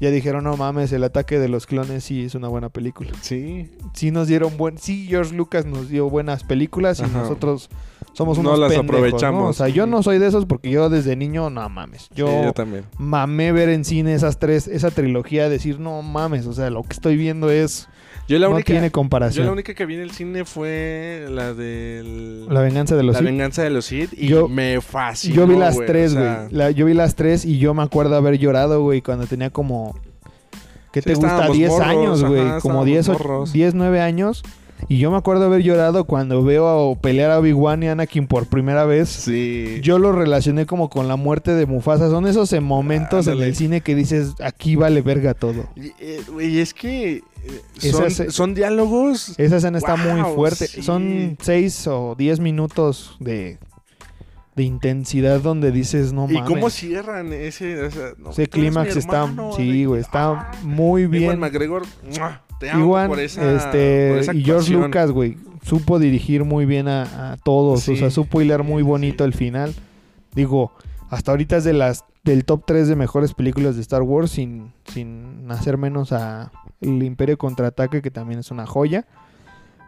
ya dijeron, no mames, el ataque de los clones sí es una buena película. Sí. Sí nos dieron buen... Sí, George Lucas nos dio buenas películas y Ajá. nosotros somos No unos las pendejos, aprovechamos. ¿no? O sea, yo no soy de esos porque yo desde niño, no mames. Yo, Sí, yo también. mamé ver en cine esas tres, esa trilogía, decir, no mames, o sea, lo que estoy viendo es... Yo la no única, tiene yo comparación. la única que vi en el cine fue la del... La venganza de los La Sith. venganza de los Sith y Yo- me fascinó, Yo vi las güey, tres, o güey. sea, La- Yo vi las tres y yo me acuerdo haber llorado, güey, cuando tenía como... ¿Qué Sí, te gusta? estábamos 10 morros, años, güey. como estábamos 10, o- morros. 10, 9 años. Y yo me acuerdo haber llorado cuando veo a pelear a Obi-Wan y Anakin por primera vez. Sí. Yo lo relacioné como con la muerte de Mufasa. Son esos momentos en el cine que dices, aquí vale verga todo. Y, eh, es que eh, son, diálogos... Esa escena está muy fuerte. sí. Son 6 o 10 minutos de, de intensidad donde dices, no ¿Y mames. cómo cierran ese... o sea, no, Ese clímax está, sí, güey, está Ah, muy bien. McGregor, ¡mua! Te amo Igual, por esa, este, por esa y George. Lucas, güey, supo dirigir muy bien a, a todos, o sea, supo hilar muy bonito sí. el final. Digo, hasta ahorita es de las del top 3 de mejores películas de Star Wars sin sin hacer menos a El Imperio contraataque que también es una joya.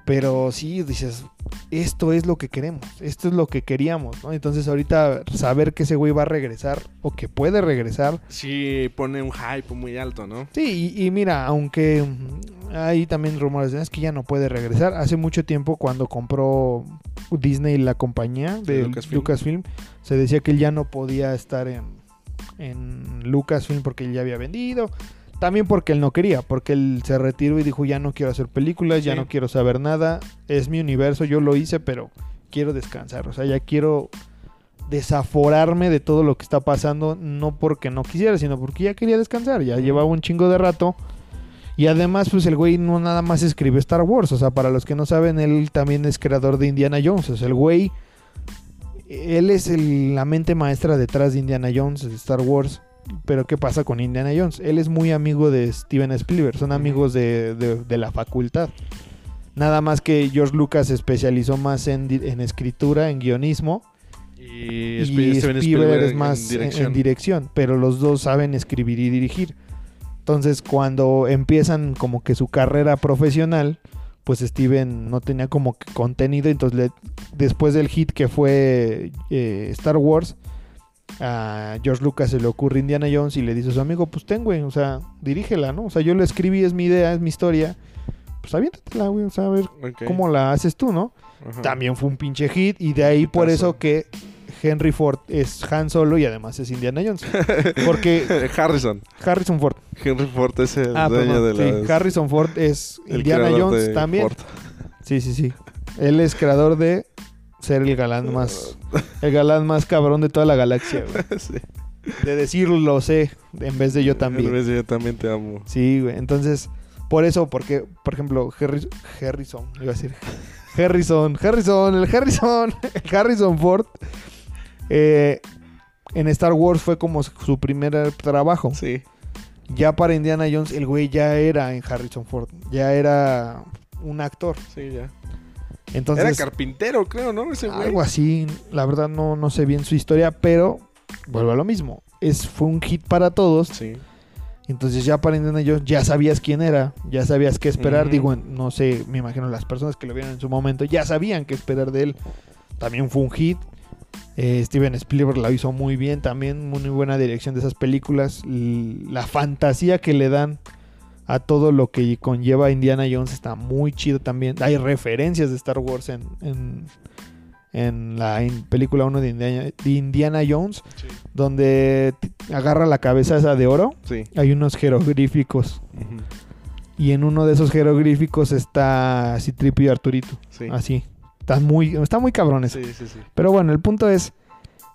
Pero sí, dices, esto es lo que queremos, esto es lo que queríamos, ¿no? Entonces ahorita saber que ese güey va a regresar o que puede regresar. Sí, pone un hype muy alto, ¿no? Sí, y, y mira, aunque hay también rumores de es que ya no puede regresar. Hace mucho tiempo cuando compró Disney la compañía de Lucasfilm. Lucasfilm, se decía que él ya no podía estar en, en Lucasfilm porque él ya había vendido. También porque él no quería, porque él se retiró y dijo, ya no quiero hacer películas, ya no quiero saber nada, es mi universo, yo lo hice, pero quiero descansar, o sea, ya quiero desaforarme de todo lo que está pasando, no porque no quisiera, sino porque ya quería descansar, ya llevaba un chingo de rato. Y además, pues el güey no nada más escribe Star Wars, o sea, para los que no saben, él también es creador de Indiana Jones, o sea, el güey, él es el- la mente maestra detrás de Indiana Jones, de Star Wars. Pero ¿qué pasa con Indiana Jones? Él es muy amigo de Steven Spielberg, son amigos de, de- de la facultad. Nada más que George Lucas se especializó más en, escritura, en guionismo, Y, Steven Spielberg es en más en- en dirección. dirección. pero los dos saben escribir y dirigir. Entonces, cuando empiezan como que su carrera profesional, pues Steven no tenía como que contenido, entonces le- después del hit que fue eh, Star Wars, a George Lucas se le ocurre Indiana Jones y le dice a su amigo, pues ten, güey, o sea, dirígela, ¿no? O sea, yo lo escribí, es mi idea, es mi historia, pues aviéntatela, güey, o sea, a ver cómo la haces tú, ¿no? Ajá. También fue un pinche hit y de ahí por eso que Henry Ford es Han Solo y además es Indiana Jones. Porque *laughs* Harrison. Harrison Ford. Henry Ford es el Ah, dueño perdón, de sí, las... Harrison Ford es el Indiana Jones también. Ford. Sí, sí, sí. Él es creador de ser el galán más el galán más cabrón de toda la galaxia, güey. *laughs* sí. De decirlo lo sé en vez de yo En también. vez de yo también te amo. Sí, güey. Entonces, por eso, porque, por ejemplo, Harris- Harrison, iba a decir. Harrison, Harrison, el Harrison, *laughs* el Harrison Ford. eh, en Star Wars fue como su primer trabajo. Sí. Ya para Indiana Jones, el güey ya era en Harrison Ford. Ya era un actor. Sí, ya. Entonces, Era carpintero, creo, ¿no? Ese güey. algo así. La verdad no, no sé bien su historia, pero vuelvo a lo mismo. Es, fue un hit para todos. Sí. Entonces ya para Indiana Jones ya sabías quién era, ya sabías qué esperar. Digo, no sé, me imagino las personas que lo vieron en su momento ya sabían qué esperar de él. También fue un hit. Eh, Steven Spielberg la hizo muy bien también, muy buena dirección de esas películas. La fantasía que le dan a todo lo que conlleva Indiana Jones está muy chido también. Hay referencias de Star Wars en, en, en la película 1 de Indiana, de Indiana Jones, Sí. donde agarra la cabeza esa de oro Sí. hay unos jeroglíficos. Y en uno de esos jeroglíficos está Citripio y Arturito. Sí. Así. Está muy, está muy sí, sí. Pero bueno, el punto es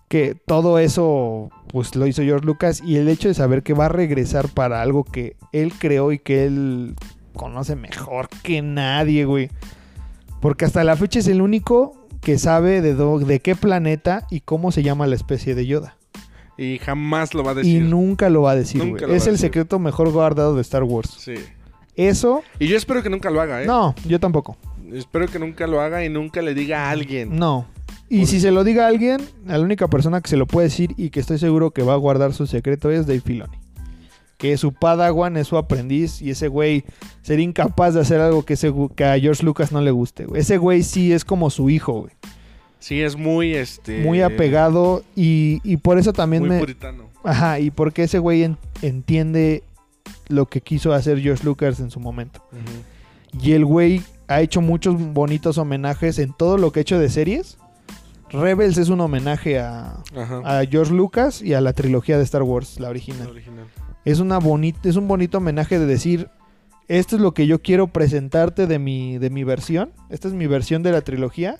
que todo eso pues lo hizo George Lucas y el hecho de saber que va a regresar para algo que él creó y que él conoce mejor que nadie, güey. Porque hasta la fecha es el único que sabe de, do- de qué planeta y cómo se llama la especie de Yoda. Y jamás lo va a Y decir. nunca lo va a decir, güey. Es el decir. secreto mejor guardado de Star Wars. Sí. Eso Y yo espero que nunca lo haga, ¿eh? No, yo tampoco. Espero que nunca lo haga y nunca le diga a alguien. No. Y si se lo diga a alguien, la única persona que se lo puede decir y que estoy seguro que va a guardar su secreto es Dave Filoni. Que su padawan es su aprendiz y ese güey sería incapaz de hacer algo que, ese gu- que a George Lucas no le guste. güey. Ese güey sí es como su hijo, güey. Sí, es muy, este... Muy apegado y, y por eso también Muy me... puritano. Ajá, y porque ese güey en- entiende lo que quiso hacer George Lucas en su momento. Y el güey ha hecho muchos bonitos homenajes en todo lo que ha hecho de series. Rebels es un homenaje a, George Lucas y a la trilogía de Star Wars, la original. original. Es, una bonita, es un bonito homenaje de decir, esto es lo que yo quiero presentarte de mi, de mi versión. Esta es mi versión de la trilogía.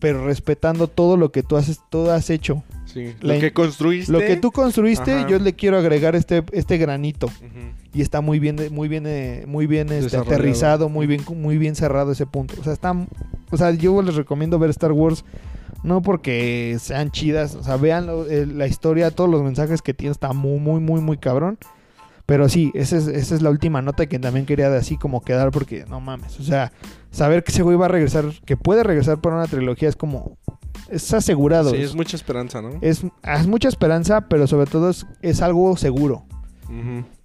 Pero respetando todo lo que tú has, tú has hecho. Sí. La lo que construiste. Lo que tú construiste, Ajá. yo le quiero agregar este, este granito. Y está muy bien, muy bien, muy bien este, aterrizado, muy bien, muy bien cerrado ese punto. O sea, está, o sea, yo les recomiendo ver Star Wars no porque sean chidas, o sea, vean lo- eh, la historia, todos los mensajes que tiene, está muy, muy, muy, muy cabrón. Pero sí, esa es, esa es la última nota que también quería de así como quedar porque no mames, o sea, saber que ese güey va a regresar, que puede regresar para una trilogía es como, es asegurado. Sí, es, mucha esperanza, ¿no? es, es mucha esperanza, pero sobre todo es, es algo seguro.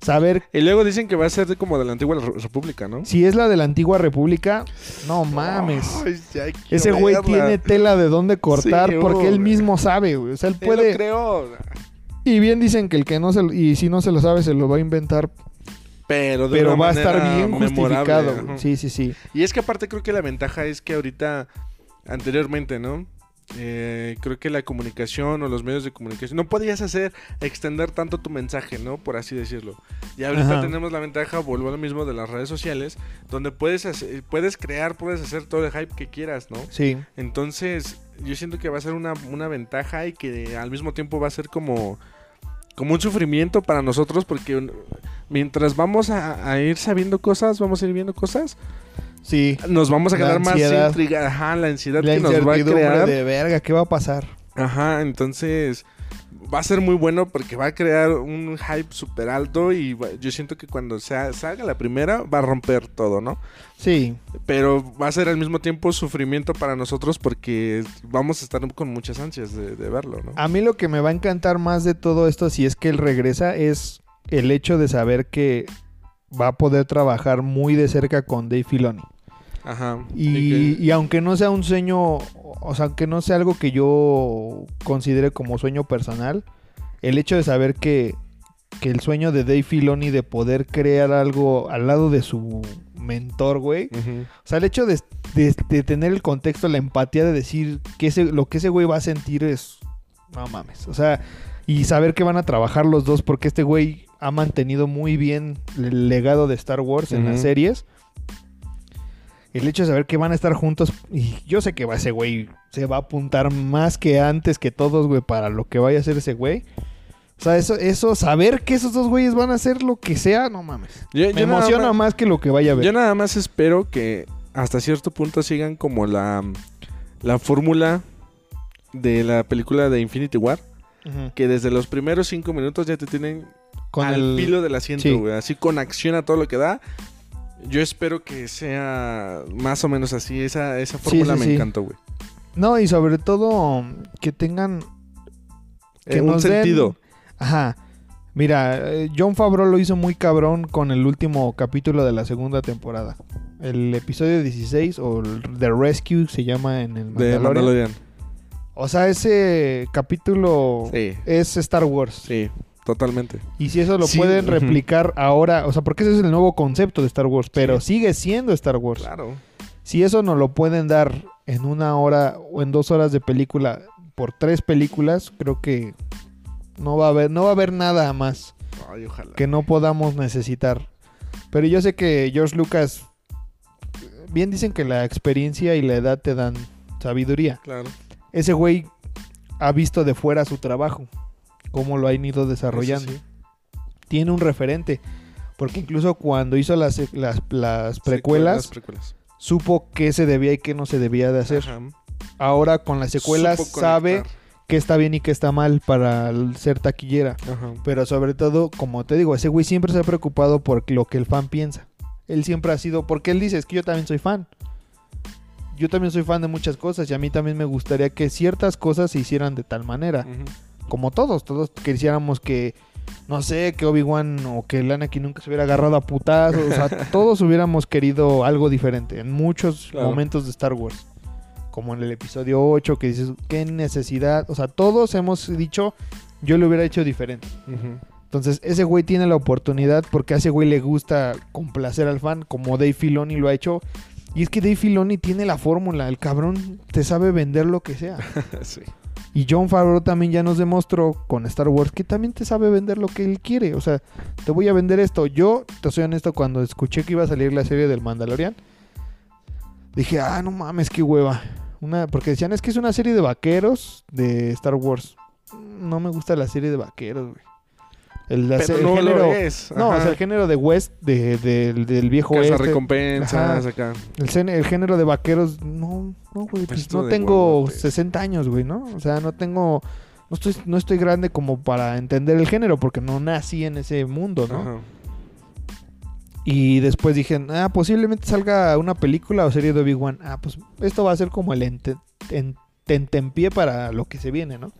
Saber Y luego dicen que va a ser como de la antigua Re- República, ¿no? si es la de la antigua república, no mames. Ese güey tiene tela de dónde cortar Sí, porque él mismo sabe, güey. O sea, él lo puede. creo. Y bien dicen que el que no se lo- y si no se lo sabe se lo va a inventar, Pero, de pero va a estar bien justificado. güey. Sí, sí, sí. Y es que aparte creo que la ventaja es que ahorita, anteriormente, ¿no? Eh, creo que la comunicación o los medios de comunicación no podías hacer extender tanto tu mensaje, ¿no? Por así decirlo. Y ahorita Ajá. tenemos la ventaja, vuelvo a lo mismo, de las redes sociales, donde puedes, hacer- puedes crear, puedes hacer todo el hype que quieras, ¿no? Sí. Entonces, yo siento que va a ser una, una ventaja y que al mismo tiempo va a ser como, como un sufrimiento para nosotros porque mientras vamos a, a ir sabiendo cosas, vamos a ir viendo cosas, Sí. nos vamos a quedar más intrigados. Ajá, la ansiedad La que nos va a crear. de verga, ¿qué va a pasar? Ajá, entonces va a ser muy bueno porque va a crear un hype súper alto y va- yo siento que cuando se salga la primera va a romper todo, ¿no? Sí. Pero va a ser al mismo tiempo sufrimiento para nosotros porque vamos a estar con muchas ansias de, de verlo, ¿no? A mí lo que me va a encantar más de todo esto, si es que él regresa, es el hecho de saber que va a poder trabajar muy de cerca con Dave Filoni. Ajá. Y, que- y aunque no sea un sueño, o sea, aunque no sea algo que yo considere como sueño personal, el hecho de saber que, que el sueño de Dave Filoni de poder crear algo al lado de su mentor, güey. O sea, el hecho de, de- de tener el contexto, la empatía de decir que ese, lo que ese güey va a sentir es... No mames. O sea, y saber que van a trabajar los dos porque este güey ha mantenido muy bien el legado de Star Wars en las series. El hecho de saber que van a estar juntos, y yo sé que va ese güey se va a apuntar más que antes que todos, güey, para lo que vaya a hacer ese güey. O sea, eso, eso, saber que esos dos güeyes van a hacer lo que sea, no mames. Yo, Me yo emociona más- más que lo que vaya a ver. Yo nada más espero que hasta cierto punto sigan como la, la fórmula de la película de Infinity War. Que desde los primeros cinco minutos ya te tienen Con al el... filo del asiento, sí. güey. Así con acción a todo lo que da. Yo espero que sea más o menos así. Esa, esa fórmula sí, me sí. encantó, güey. No, y sobre todo que tengan que En un nos den- sentido. Ajá. Mira, eh, John Favreau lo hizo muy cabrón con el último capítulo de la segunda temporada. El episodio 16 o The Rescue se llama en el De Mandalorian. Mandalorian. O sea, ese capítulo Sí, es Star Wars. sí, totalmente. Y si eso lo Sí, pueden replicar ahora, o sea, porque ese es el nuevo concepto de Star Wars, pero Sí. sigue siendo Star Wars. Claro. Si eso nos lo pueden dar en una hora o en dos horas de película por tres películas, creo que no va a haber, no va a haber nada más Ay, ojalá. que no podamos necesitar. Pero yo sé que George Lucas, bien dicen que la experiencia y la edad te dan sabiduría. Claro. Ese güey ha visto de fuera su trabajo, cómo lo han ido desarrollando. Sí. Tiene un referente, porque incluso cuando hizo las, las, las precuelas, supo qué se debía y qué no se debía de hacer. Ajá. Ahora con las secuelas sabe qué está bien y qué está mal para ser taquillera. Ajá. Pero sobre todo, como te digo, ese güey siempre se ha preocupado por lo que el fan piensa. Él siempre ha sido, porque él dice, es que yo también soy fan. Yo también soy fan de muchas cosas y a mí también me gustaría que ciertas cosas se hicieran de tal manera. Como todos, todos quisiéramos que, no sé, que Obi-Wan o que el Anakin nunca se hubiera agarrado a putazos. O sea, *laughs* todos hubiéramos querido algo diferente en muchos Claro. momentos de Star Wars. Como en el episodio 8 que dices, qué necesidad. O sea, todos hemos dicho, yo lo hubiera hecho diferente. Entonces, ese güey tiene la oportunidad porque a ese güey le gusta complacer al fan, como Dave Filoni lo ha hecho. Y es que Dave Filoni tiene la fórmula, el cabrón te sabe vender lo que sea. *laughs* sí. Y John Favreau también ya nos demostró con Star Wars que también te sabe vender lo que él quiere. O sea, te voy a vender esto. Yo, te soy honesto, cuando escuché que iba a salir la serie del Mandalorian, dije, ah, no mames, qué hueva. Porque decían, es que es una serie de vaqueros de Star Wars. No me gusta la serie de vaqueros, güey. El, Pero el no género, es. no, o sea, el género de West, de, del- del viejo Casa oeste. recompensas acá. El, el género de vaqueros, no, no, güey, pues no tengo huevotes. 60 años, güey, ¿no? O sea, no tengo, no estoy, no estoy grande como para entender el género, porque no nací en ese mundo, ¿no? Ajá. Y después dije, ah, posiblemente salga una película o serie de Obi-Wan. Ah, pues esto va a ser como el ente- en- tentempié para lo que se viene, ¿no?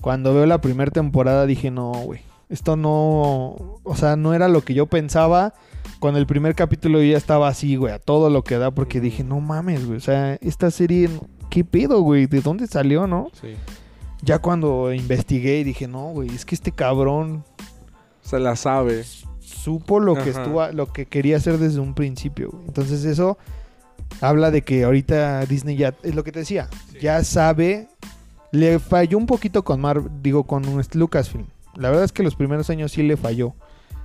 Cuando veo la primera temporada dije, no, güey. Esto no, o sea, no era lo que yo pensaba. Con el primer capítulo yo ya estaba así, güey, a todo lo que da, porque dije, no mames, güey, o sea, esta serie, ¿qué pedo, güey? ¿De dónde salió, no? Sí. Ya cuando investigué dije, no, güey, es que este cabrón Se la sabe. supo lo que estuvo, lo que quería hacer desde un principio. güey. Entonces eso habla de que ahorita Disney ya es lo que te decía, ya sabe. Le falló un poquito con Mar, digo con Lucasfilm. La verdad es que los primeros años sí le falló.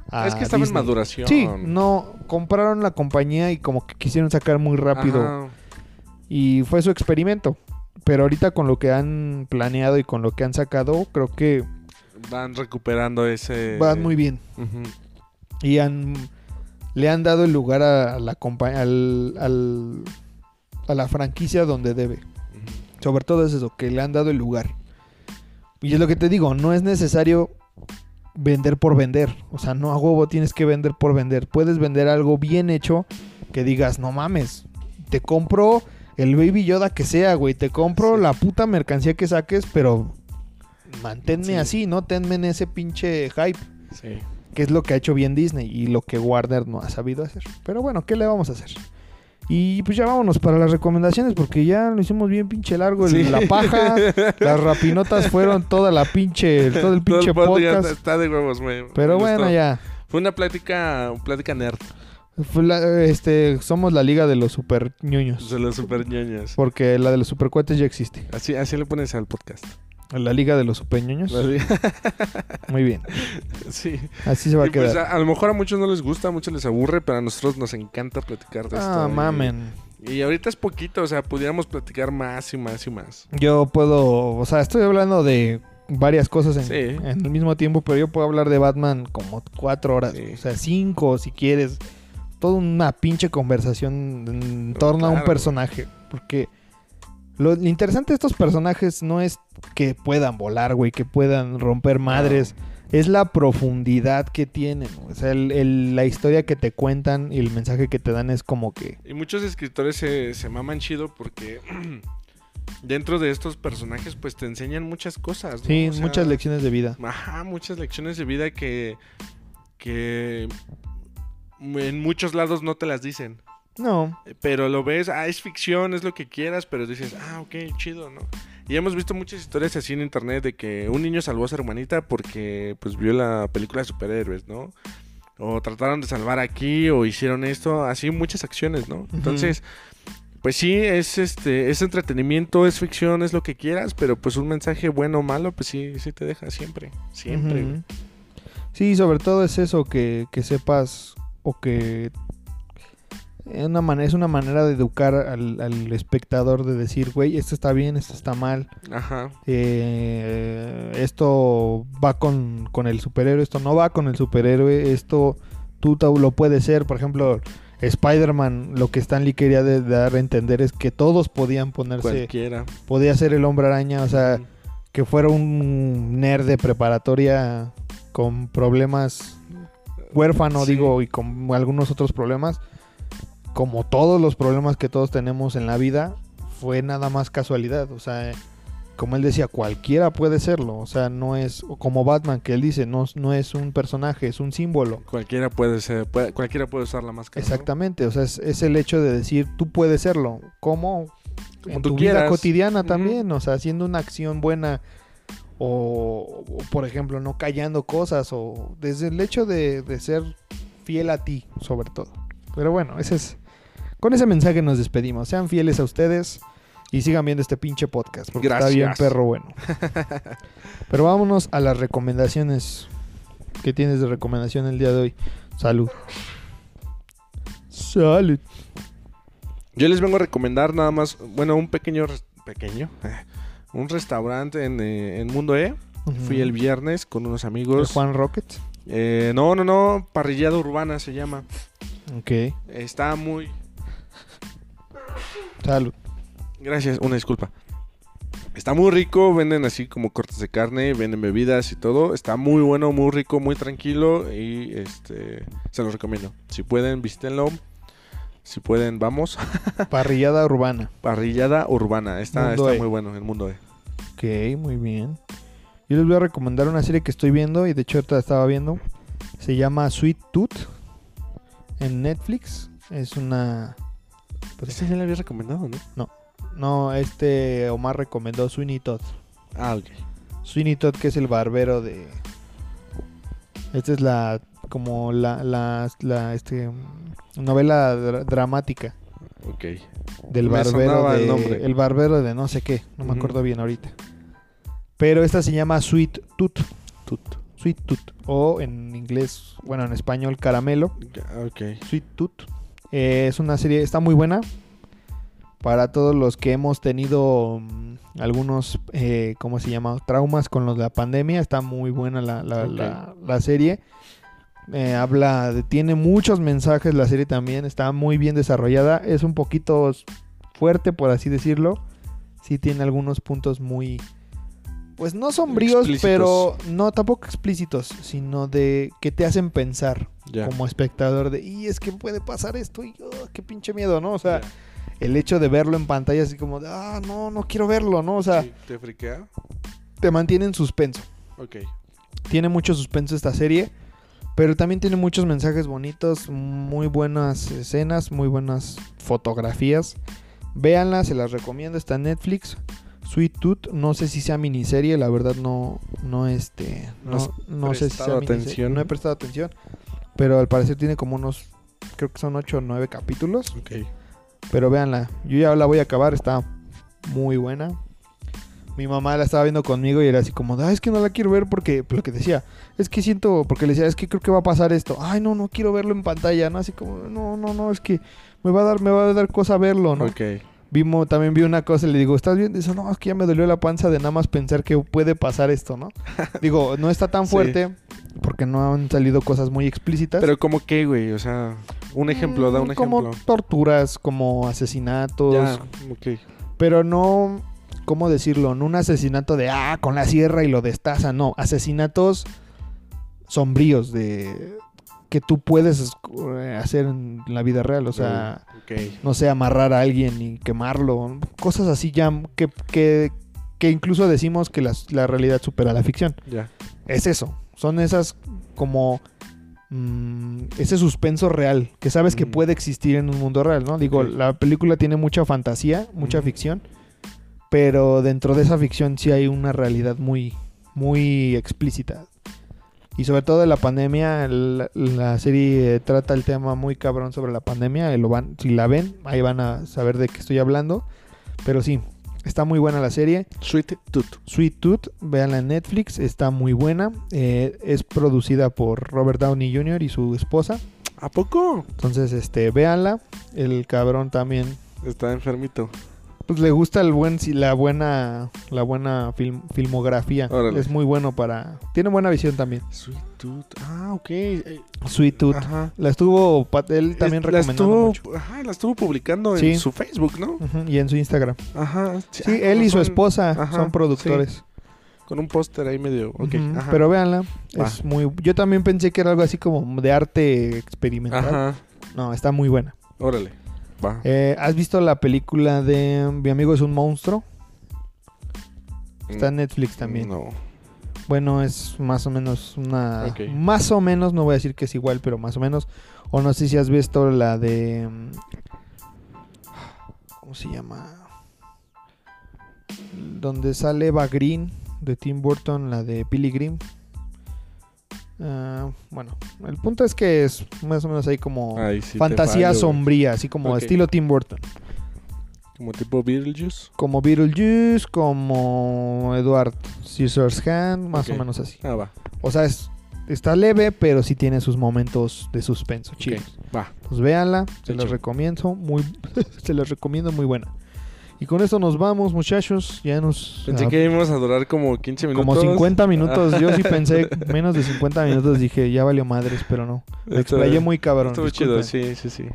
a es que estaba en maduración. Sí, no compraron la compañía y como que quisieron sacar muy rápido Ajá. y fue su experimento. Pero ahorita con lo que han planeado y con lo que han sacado, creo que Van recuperando ese. van muy bien. Y han, le han dado el lugar a, la compa- al, al- a la franquicia donde debe. Sobre todo es eso, que le han dado el lugar. Y es lo que te digo, no es necesario vender por vender. O sea, no a huevo tienes que vender por vender. Puedes vender algo bien hecho que digas, no mames, te compro el Baby Yoda que sea, güey. Te compro Sí. la puta mercancía que saques, pero manténme Sí. así, no tenme en ese pinche hype Sí. que es lo que ha hecho bien Disney y lo que Warner no ha sabido hacer. Pero bueno, ¿qué le vamos a hacer? Y pues ya vámonos para las recomendaciones porque ya lo hicimos bien pinche largo. el- Sí. La paja, *laughs* las rapinotas fueron toda la pinche, todo el pinche Todo el podcast podcast. Está de huevos, me- Pero me bueno, gustó. ya. Fue una plática, plática nerd. Fue la- este, somos la liga de los super ñoños. De los super ñoños. Porque la de los super cuates ya existe. Así, así le pones al podcast. La liga de los super ñoños. Muy bien. *laughs* sí. Así se va a pues, quedar. a, a lo mejor a muchos no les gusta, a muchos les aburre, pero a nosotros nos encanta platicar de esto. Ah, mamen. Y ahorita es poquito, o sea, pudiéramos platicar más y más y más. Yo puedo, o sea, estoy hablando de varias cosas en, Sí. en el mismo tiempo, pero yo puedo hablar de Batman como cuatro horas, Sí. o sea, cinco si quieres. Toda una pinche conversación en torno a un personaje, porque lo, interesante de estos personajes no es que puedan volar, güey, que puedan romper madres. Es la profundidad que tienen. O sea, el- el- la historia que te cuentan y el mensaje que te dan es como que... Y muchos escritores se, se maman chido porque *clears throat* dentro de estos personajes pues te enseñan muchas cosas. ¿no? Sí, O sea, muchas lecciones de vida. Ajá, muchas lecciones de vida que, que en muchos lados no te las dicen. No, Pero lo ves, ah, es ficción, es lo que quieras, pero dices, ah, ok, chido, ¿no? Y hemos visto muchas historias así en internet de que un niño salvó a su hermanita porque pues vio la película de superhéroes, ¿no? O trataron de salvar aquí o hicieron esto, así muchas acciones, ¿no? Entonces, pues sí, es este, es entretenimiento, es ficción, es lo que quieras, pero pues un mensaje bueno o malo, pues sí, sí te deja siempre, siempre. Sí, sobre todo es eso, que, que sepas o que es una, manera, es una manera de educar al, al espectador de decir, güey, esto está bien, esto está mal, Ajá. eh, esto va con, con el superhéroe, esto no va con el superhéroe, esto tú lo puedes ser, por ejemplo, Spider-Man, lo que Stanley quería de- dar a entender es que todos podían ponerse, Cualquiera. podía ser el hombre araña, o sea, que fuera un nerd de preparatoria con problemas huérfano, Sí. digo, y con algunos otros problemas, como todos los problemas que todos tenemos en la vida, fue nada más casualidad, o sea, como él decía, cualquiera puede serlo, o sea, no es como Batman que él dice, no, no es un personaje, es un símbolo. Cualquiera puede ser, puede- cualquiera puede usar la máscara. ¿no? Exactamente, o sea, es, es el hecho de decir, tú puedes serlo, como en tú tu vida cotidiana también, o sea, haciendo una acción buena o, o, por ejemplo, no callando cosas o desde el hecho de, de ser fiel a ti, sobre todo. Pero bueno, ese es con ese mensaje nos despedimos. Sean fieles a ustedes y sigan viendo este pinche podcast porque está bien Gracias. perro bueno. *laughs* Pero vámonos a las recomendaciones. ¿Qué tienes de recomendación el día de hoy? Salud. Salud. Yo les vengo a recomendar nada más, bueno, un pequeño, pequeño, *laughs* un restaurante en, eh, en Mundo E. Fui el viernes con unos ¿El amigos. Juan Rocket. Eh, no, no, no, parrillada urbana se llama. Ok. Está muy... Salud. Gracias, una disculpa. Está muy rico, venden así como cortes de carne, venden bebidas y todo. Está muy bueno, muy rico, muy tranquilo y este se los recomiendo. Si pueden, visítenlo. Si pueden, vamos. *laughs* Parrillada urbana. Parrillada urbana. Está, E. muy bueno el mundo. E. Ok, muy bien. Yo les voy a recomendar una serie que estoy viendo y de hecho ahorita estaba viendo. Se llama Sweet Tooth en Netflix. Es una... pues, Ese ya le había recomendado, ¿no? no, este Omar recomendó Sweeney Todd. Ah, ok. Sweeney Todd que es el barbero de... Esta es la... como la... la, la, este, novela dra- dramática Ok. del Me barbero de... el nombre. el barbero de no sé qué. No me acuerdo bien ahorita. Pero esta se llama Sweet Tooth. Tut. Sweet Tooth. O en inglés, bueno, en español, caramelo. Ok. Sweet Tooth. Eh, es una serie, está muy buena. Para todos los que hemos tenido mm, algunos, eh, ¿cómo se llama? Traumas con los de la pandemia. Está muy buena la, la- la- la serie. Eh, habla, de- tiene muchos mensajes la serie también. Está muy bien desarrollada. Es un poquito fuerte, por así decirlo. Sí tiene algunos puntos muy... Pues no sombríos, pero no tampoco explícitos, sino de que te hacen pensar como espectador de, y es que puede pasar esto y oh, qué pinche miedo, ¿no? O sea, el hecho de verlo en pantalla así como de, ah, no, no quiero verlo, ¿no? O sea, Sí, ¿Te friquea? te mantiene en suspenso. Ok. Tiene mucho suspenso esta serie, pero también tiene muchos mensajes bonitos, muy buenas escenas, muy buenas fotografías. Véanla, se las recomiendo, está en Netflix. Sweet Tooth, no sé si sea miniserie, la verdad no, no este, No no, no sé si sea atención. no he prestado atención, pero al parecer tiene como unos, creo que son 8 o 9 capítulos, Ok. pero véanla, yo ya la voy a acabar, está muy buena. Mi mamá la estaba viendo conmigo y era así como, ah, es que no la quiero ver porque, lo que decía, es que siento, porque le decía, es que creo que va a pasar esto. Ay, no, no quiero verlo en pantalla, ¿no? Así como, no, no, no, es que me va a dar, me va a dar cosa verlo, ¿no? Ok. Vimos, también vi una cosa y le digo, ¿estás bien? Dice, no, es que ya me dolió la panza de nada más pensar que puede pasar esto, ¿no? *laughs* digo, no está tan Sí. fuerte porque no han salido cosas muy explícitas. Pero como que, güey, o sea, un ejemplo, da un Mm, como ejemplo. torturas, como asesinatos, Ya, ok. pero no, ¿cómo decirlo? No un asesinato de, ah, con la sierra y lo destaza, no, asesinatos sombríos de que tú puedes eh, hacer en la vida real, o sea, no sé, amarrar a alguien y quemarlo, cosas así ya que, que, que incluso decimos que las- la realidad supera la ficción. Ya. Es eso, son esas como mm, ese suspenso real que sabes que Mm. puede existir en un mundo real, ¿no? Digo, la película tiene mucha fantasía, mucha ficción, pero dentro de esa ficción sí hay una realidad muy, muy explícita. Y sobre todo de la pandemia, la, la serie trata el tema muy cabrón sobre la pandemia. y Lo van, si la ven, ahí van a saber de qué estoy hablando. Pero sí, está muy buena la serie. Sweet Tooth. Sweet Tooth, véanla en Netflix, está muy buena. Eh, es producida por Robert Downey Jr. y su esposa. ¿A poco? Entonces, este, véanla. El cabrón también, Está enfermito. Pues le gusta el buen, si la buena, la buena film- filmografía. Órale. Es muy bueno para, tiene buena visión también. Sweet Tooth. Ah, ok. Sweet Tooth. Ajá. La estuvo, él también Es- la recomendando estuvo, mucho. Ajá, la estuvo publicando Sí. en su Facebook, ¿no? Ujú, y en su Instagram. Ajá. Sí, ah, él y su son- esposa Ajá, son productores. Con un póster ahí medio. Ok. Ujú, ajá. Pero véanla, es muy yo también pensé que era algo así como de arte experimental. Ajá. No, está muy buena. Órale. Va. Eh, ¿Has visto la película de Mi amigo es un monstruo? Está en Netflix también. No. Bueno, es más o menos una... Más o menos, no voy a decir que es igual, pero más o menos. O no sé si has visto la de... mm, ¿Cómo se llama? Donde sale Eva Green de Tim Burton, la de Billy Green. Ah, bueno, el punto es que es más o menos ahí como sí fantasía fallo, sombría, así como estilo Tim Burton. Como tipo Beetlejuice. Como Beetlejuice, como Edward Scissorhands, más Ok. o menos así. Ah, va. O sea, es, está leve, pero sí tiene sus momentos de suspenso, chidos. Va. Pues véanla, se los recomiendo, muy, *laughs* se los recomiendo muy buena. Y con esto nos vamos, muchachos. Ya nos Pensé ah, que íbamos a durar como 15 minutos. como 50 minutos. Yo sí *laughs* pensé menos de 50 minutos. Dije, ya valió madres, pero no. Me explayé muy cabrón. Estuvo chido, sí, sí, sí.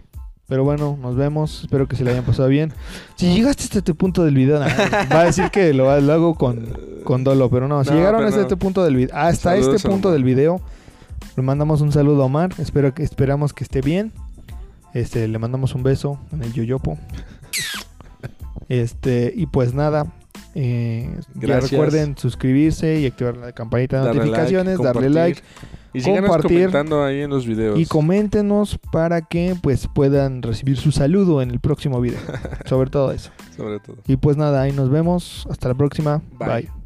Pero bueno, nos vemos. Espero que se le hayan pasado bien. Si llegaste hasta este punto del video, va a decir que lo, lo hago con, con dolo, pero no. Si No, llegaron hasta no. este punto del video, hasta Saludos este a punto del video, le mandamos un saludo a Omar. Espero que esperamos que esté bien. Este, le mandamos un beso en el yoyopo. Este, y pues nada, Eh, ya recuerden suscribirse y activar la campanita de Darle notificaciones, darle like Y compartir. comentando ahí en los videos. y coméntenos para que pues puedan recibir su saludo en el próximo video. *laughs* Sobre todo eso. sobre todo. Y pues nada, ahí nos vemos. Hasta la próxima. Bye. Bye.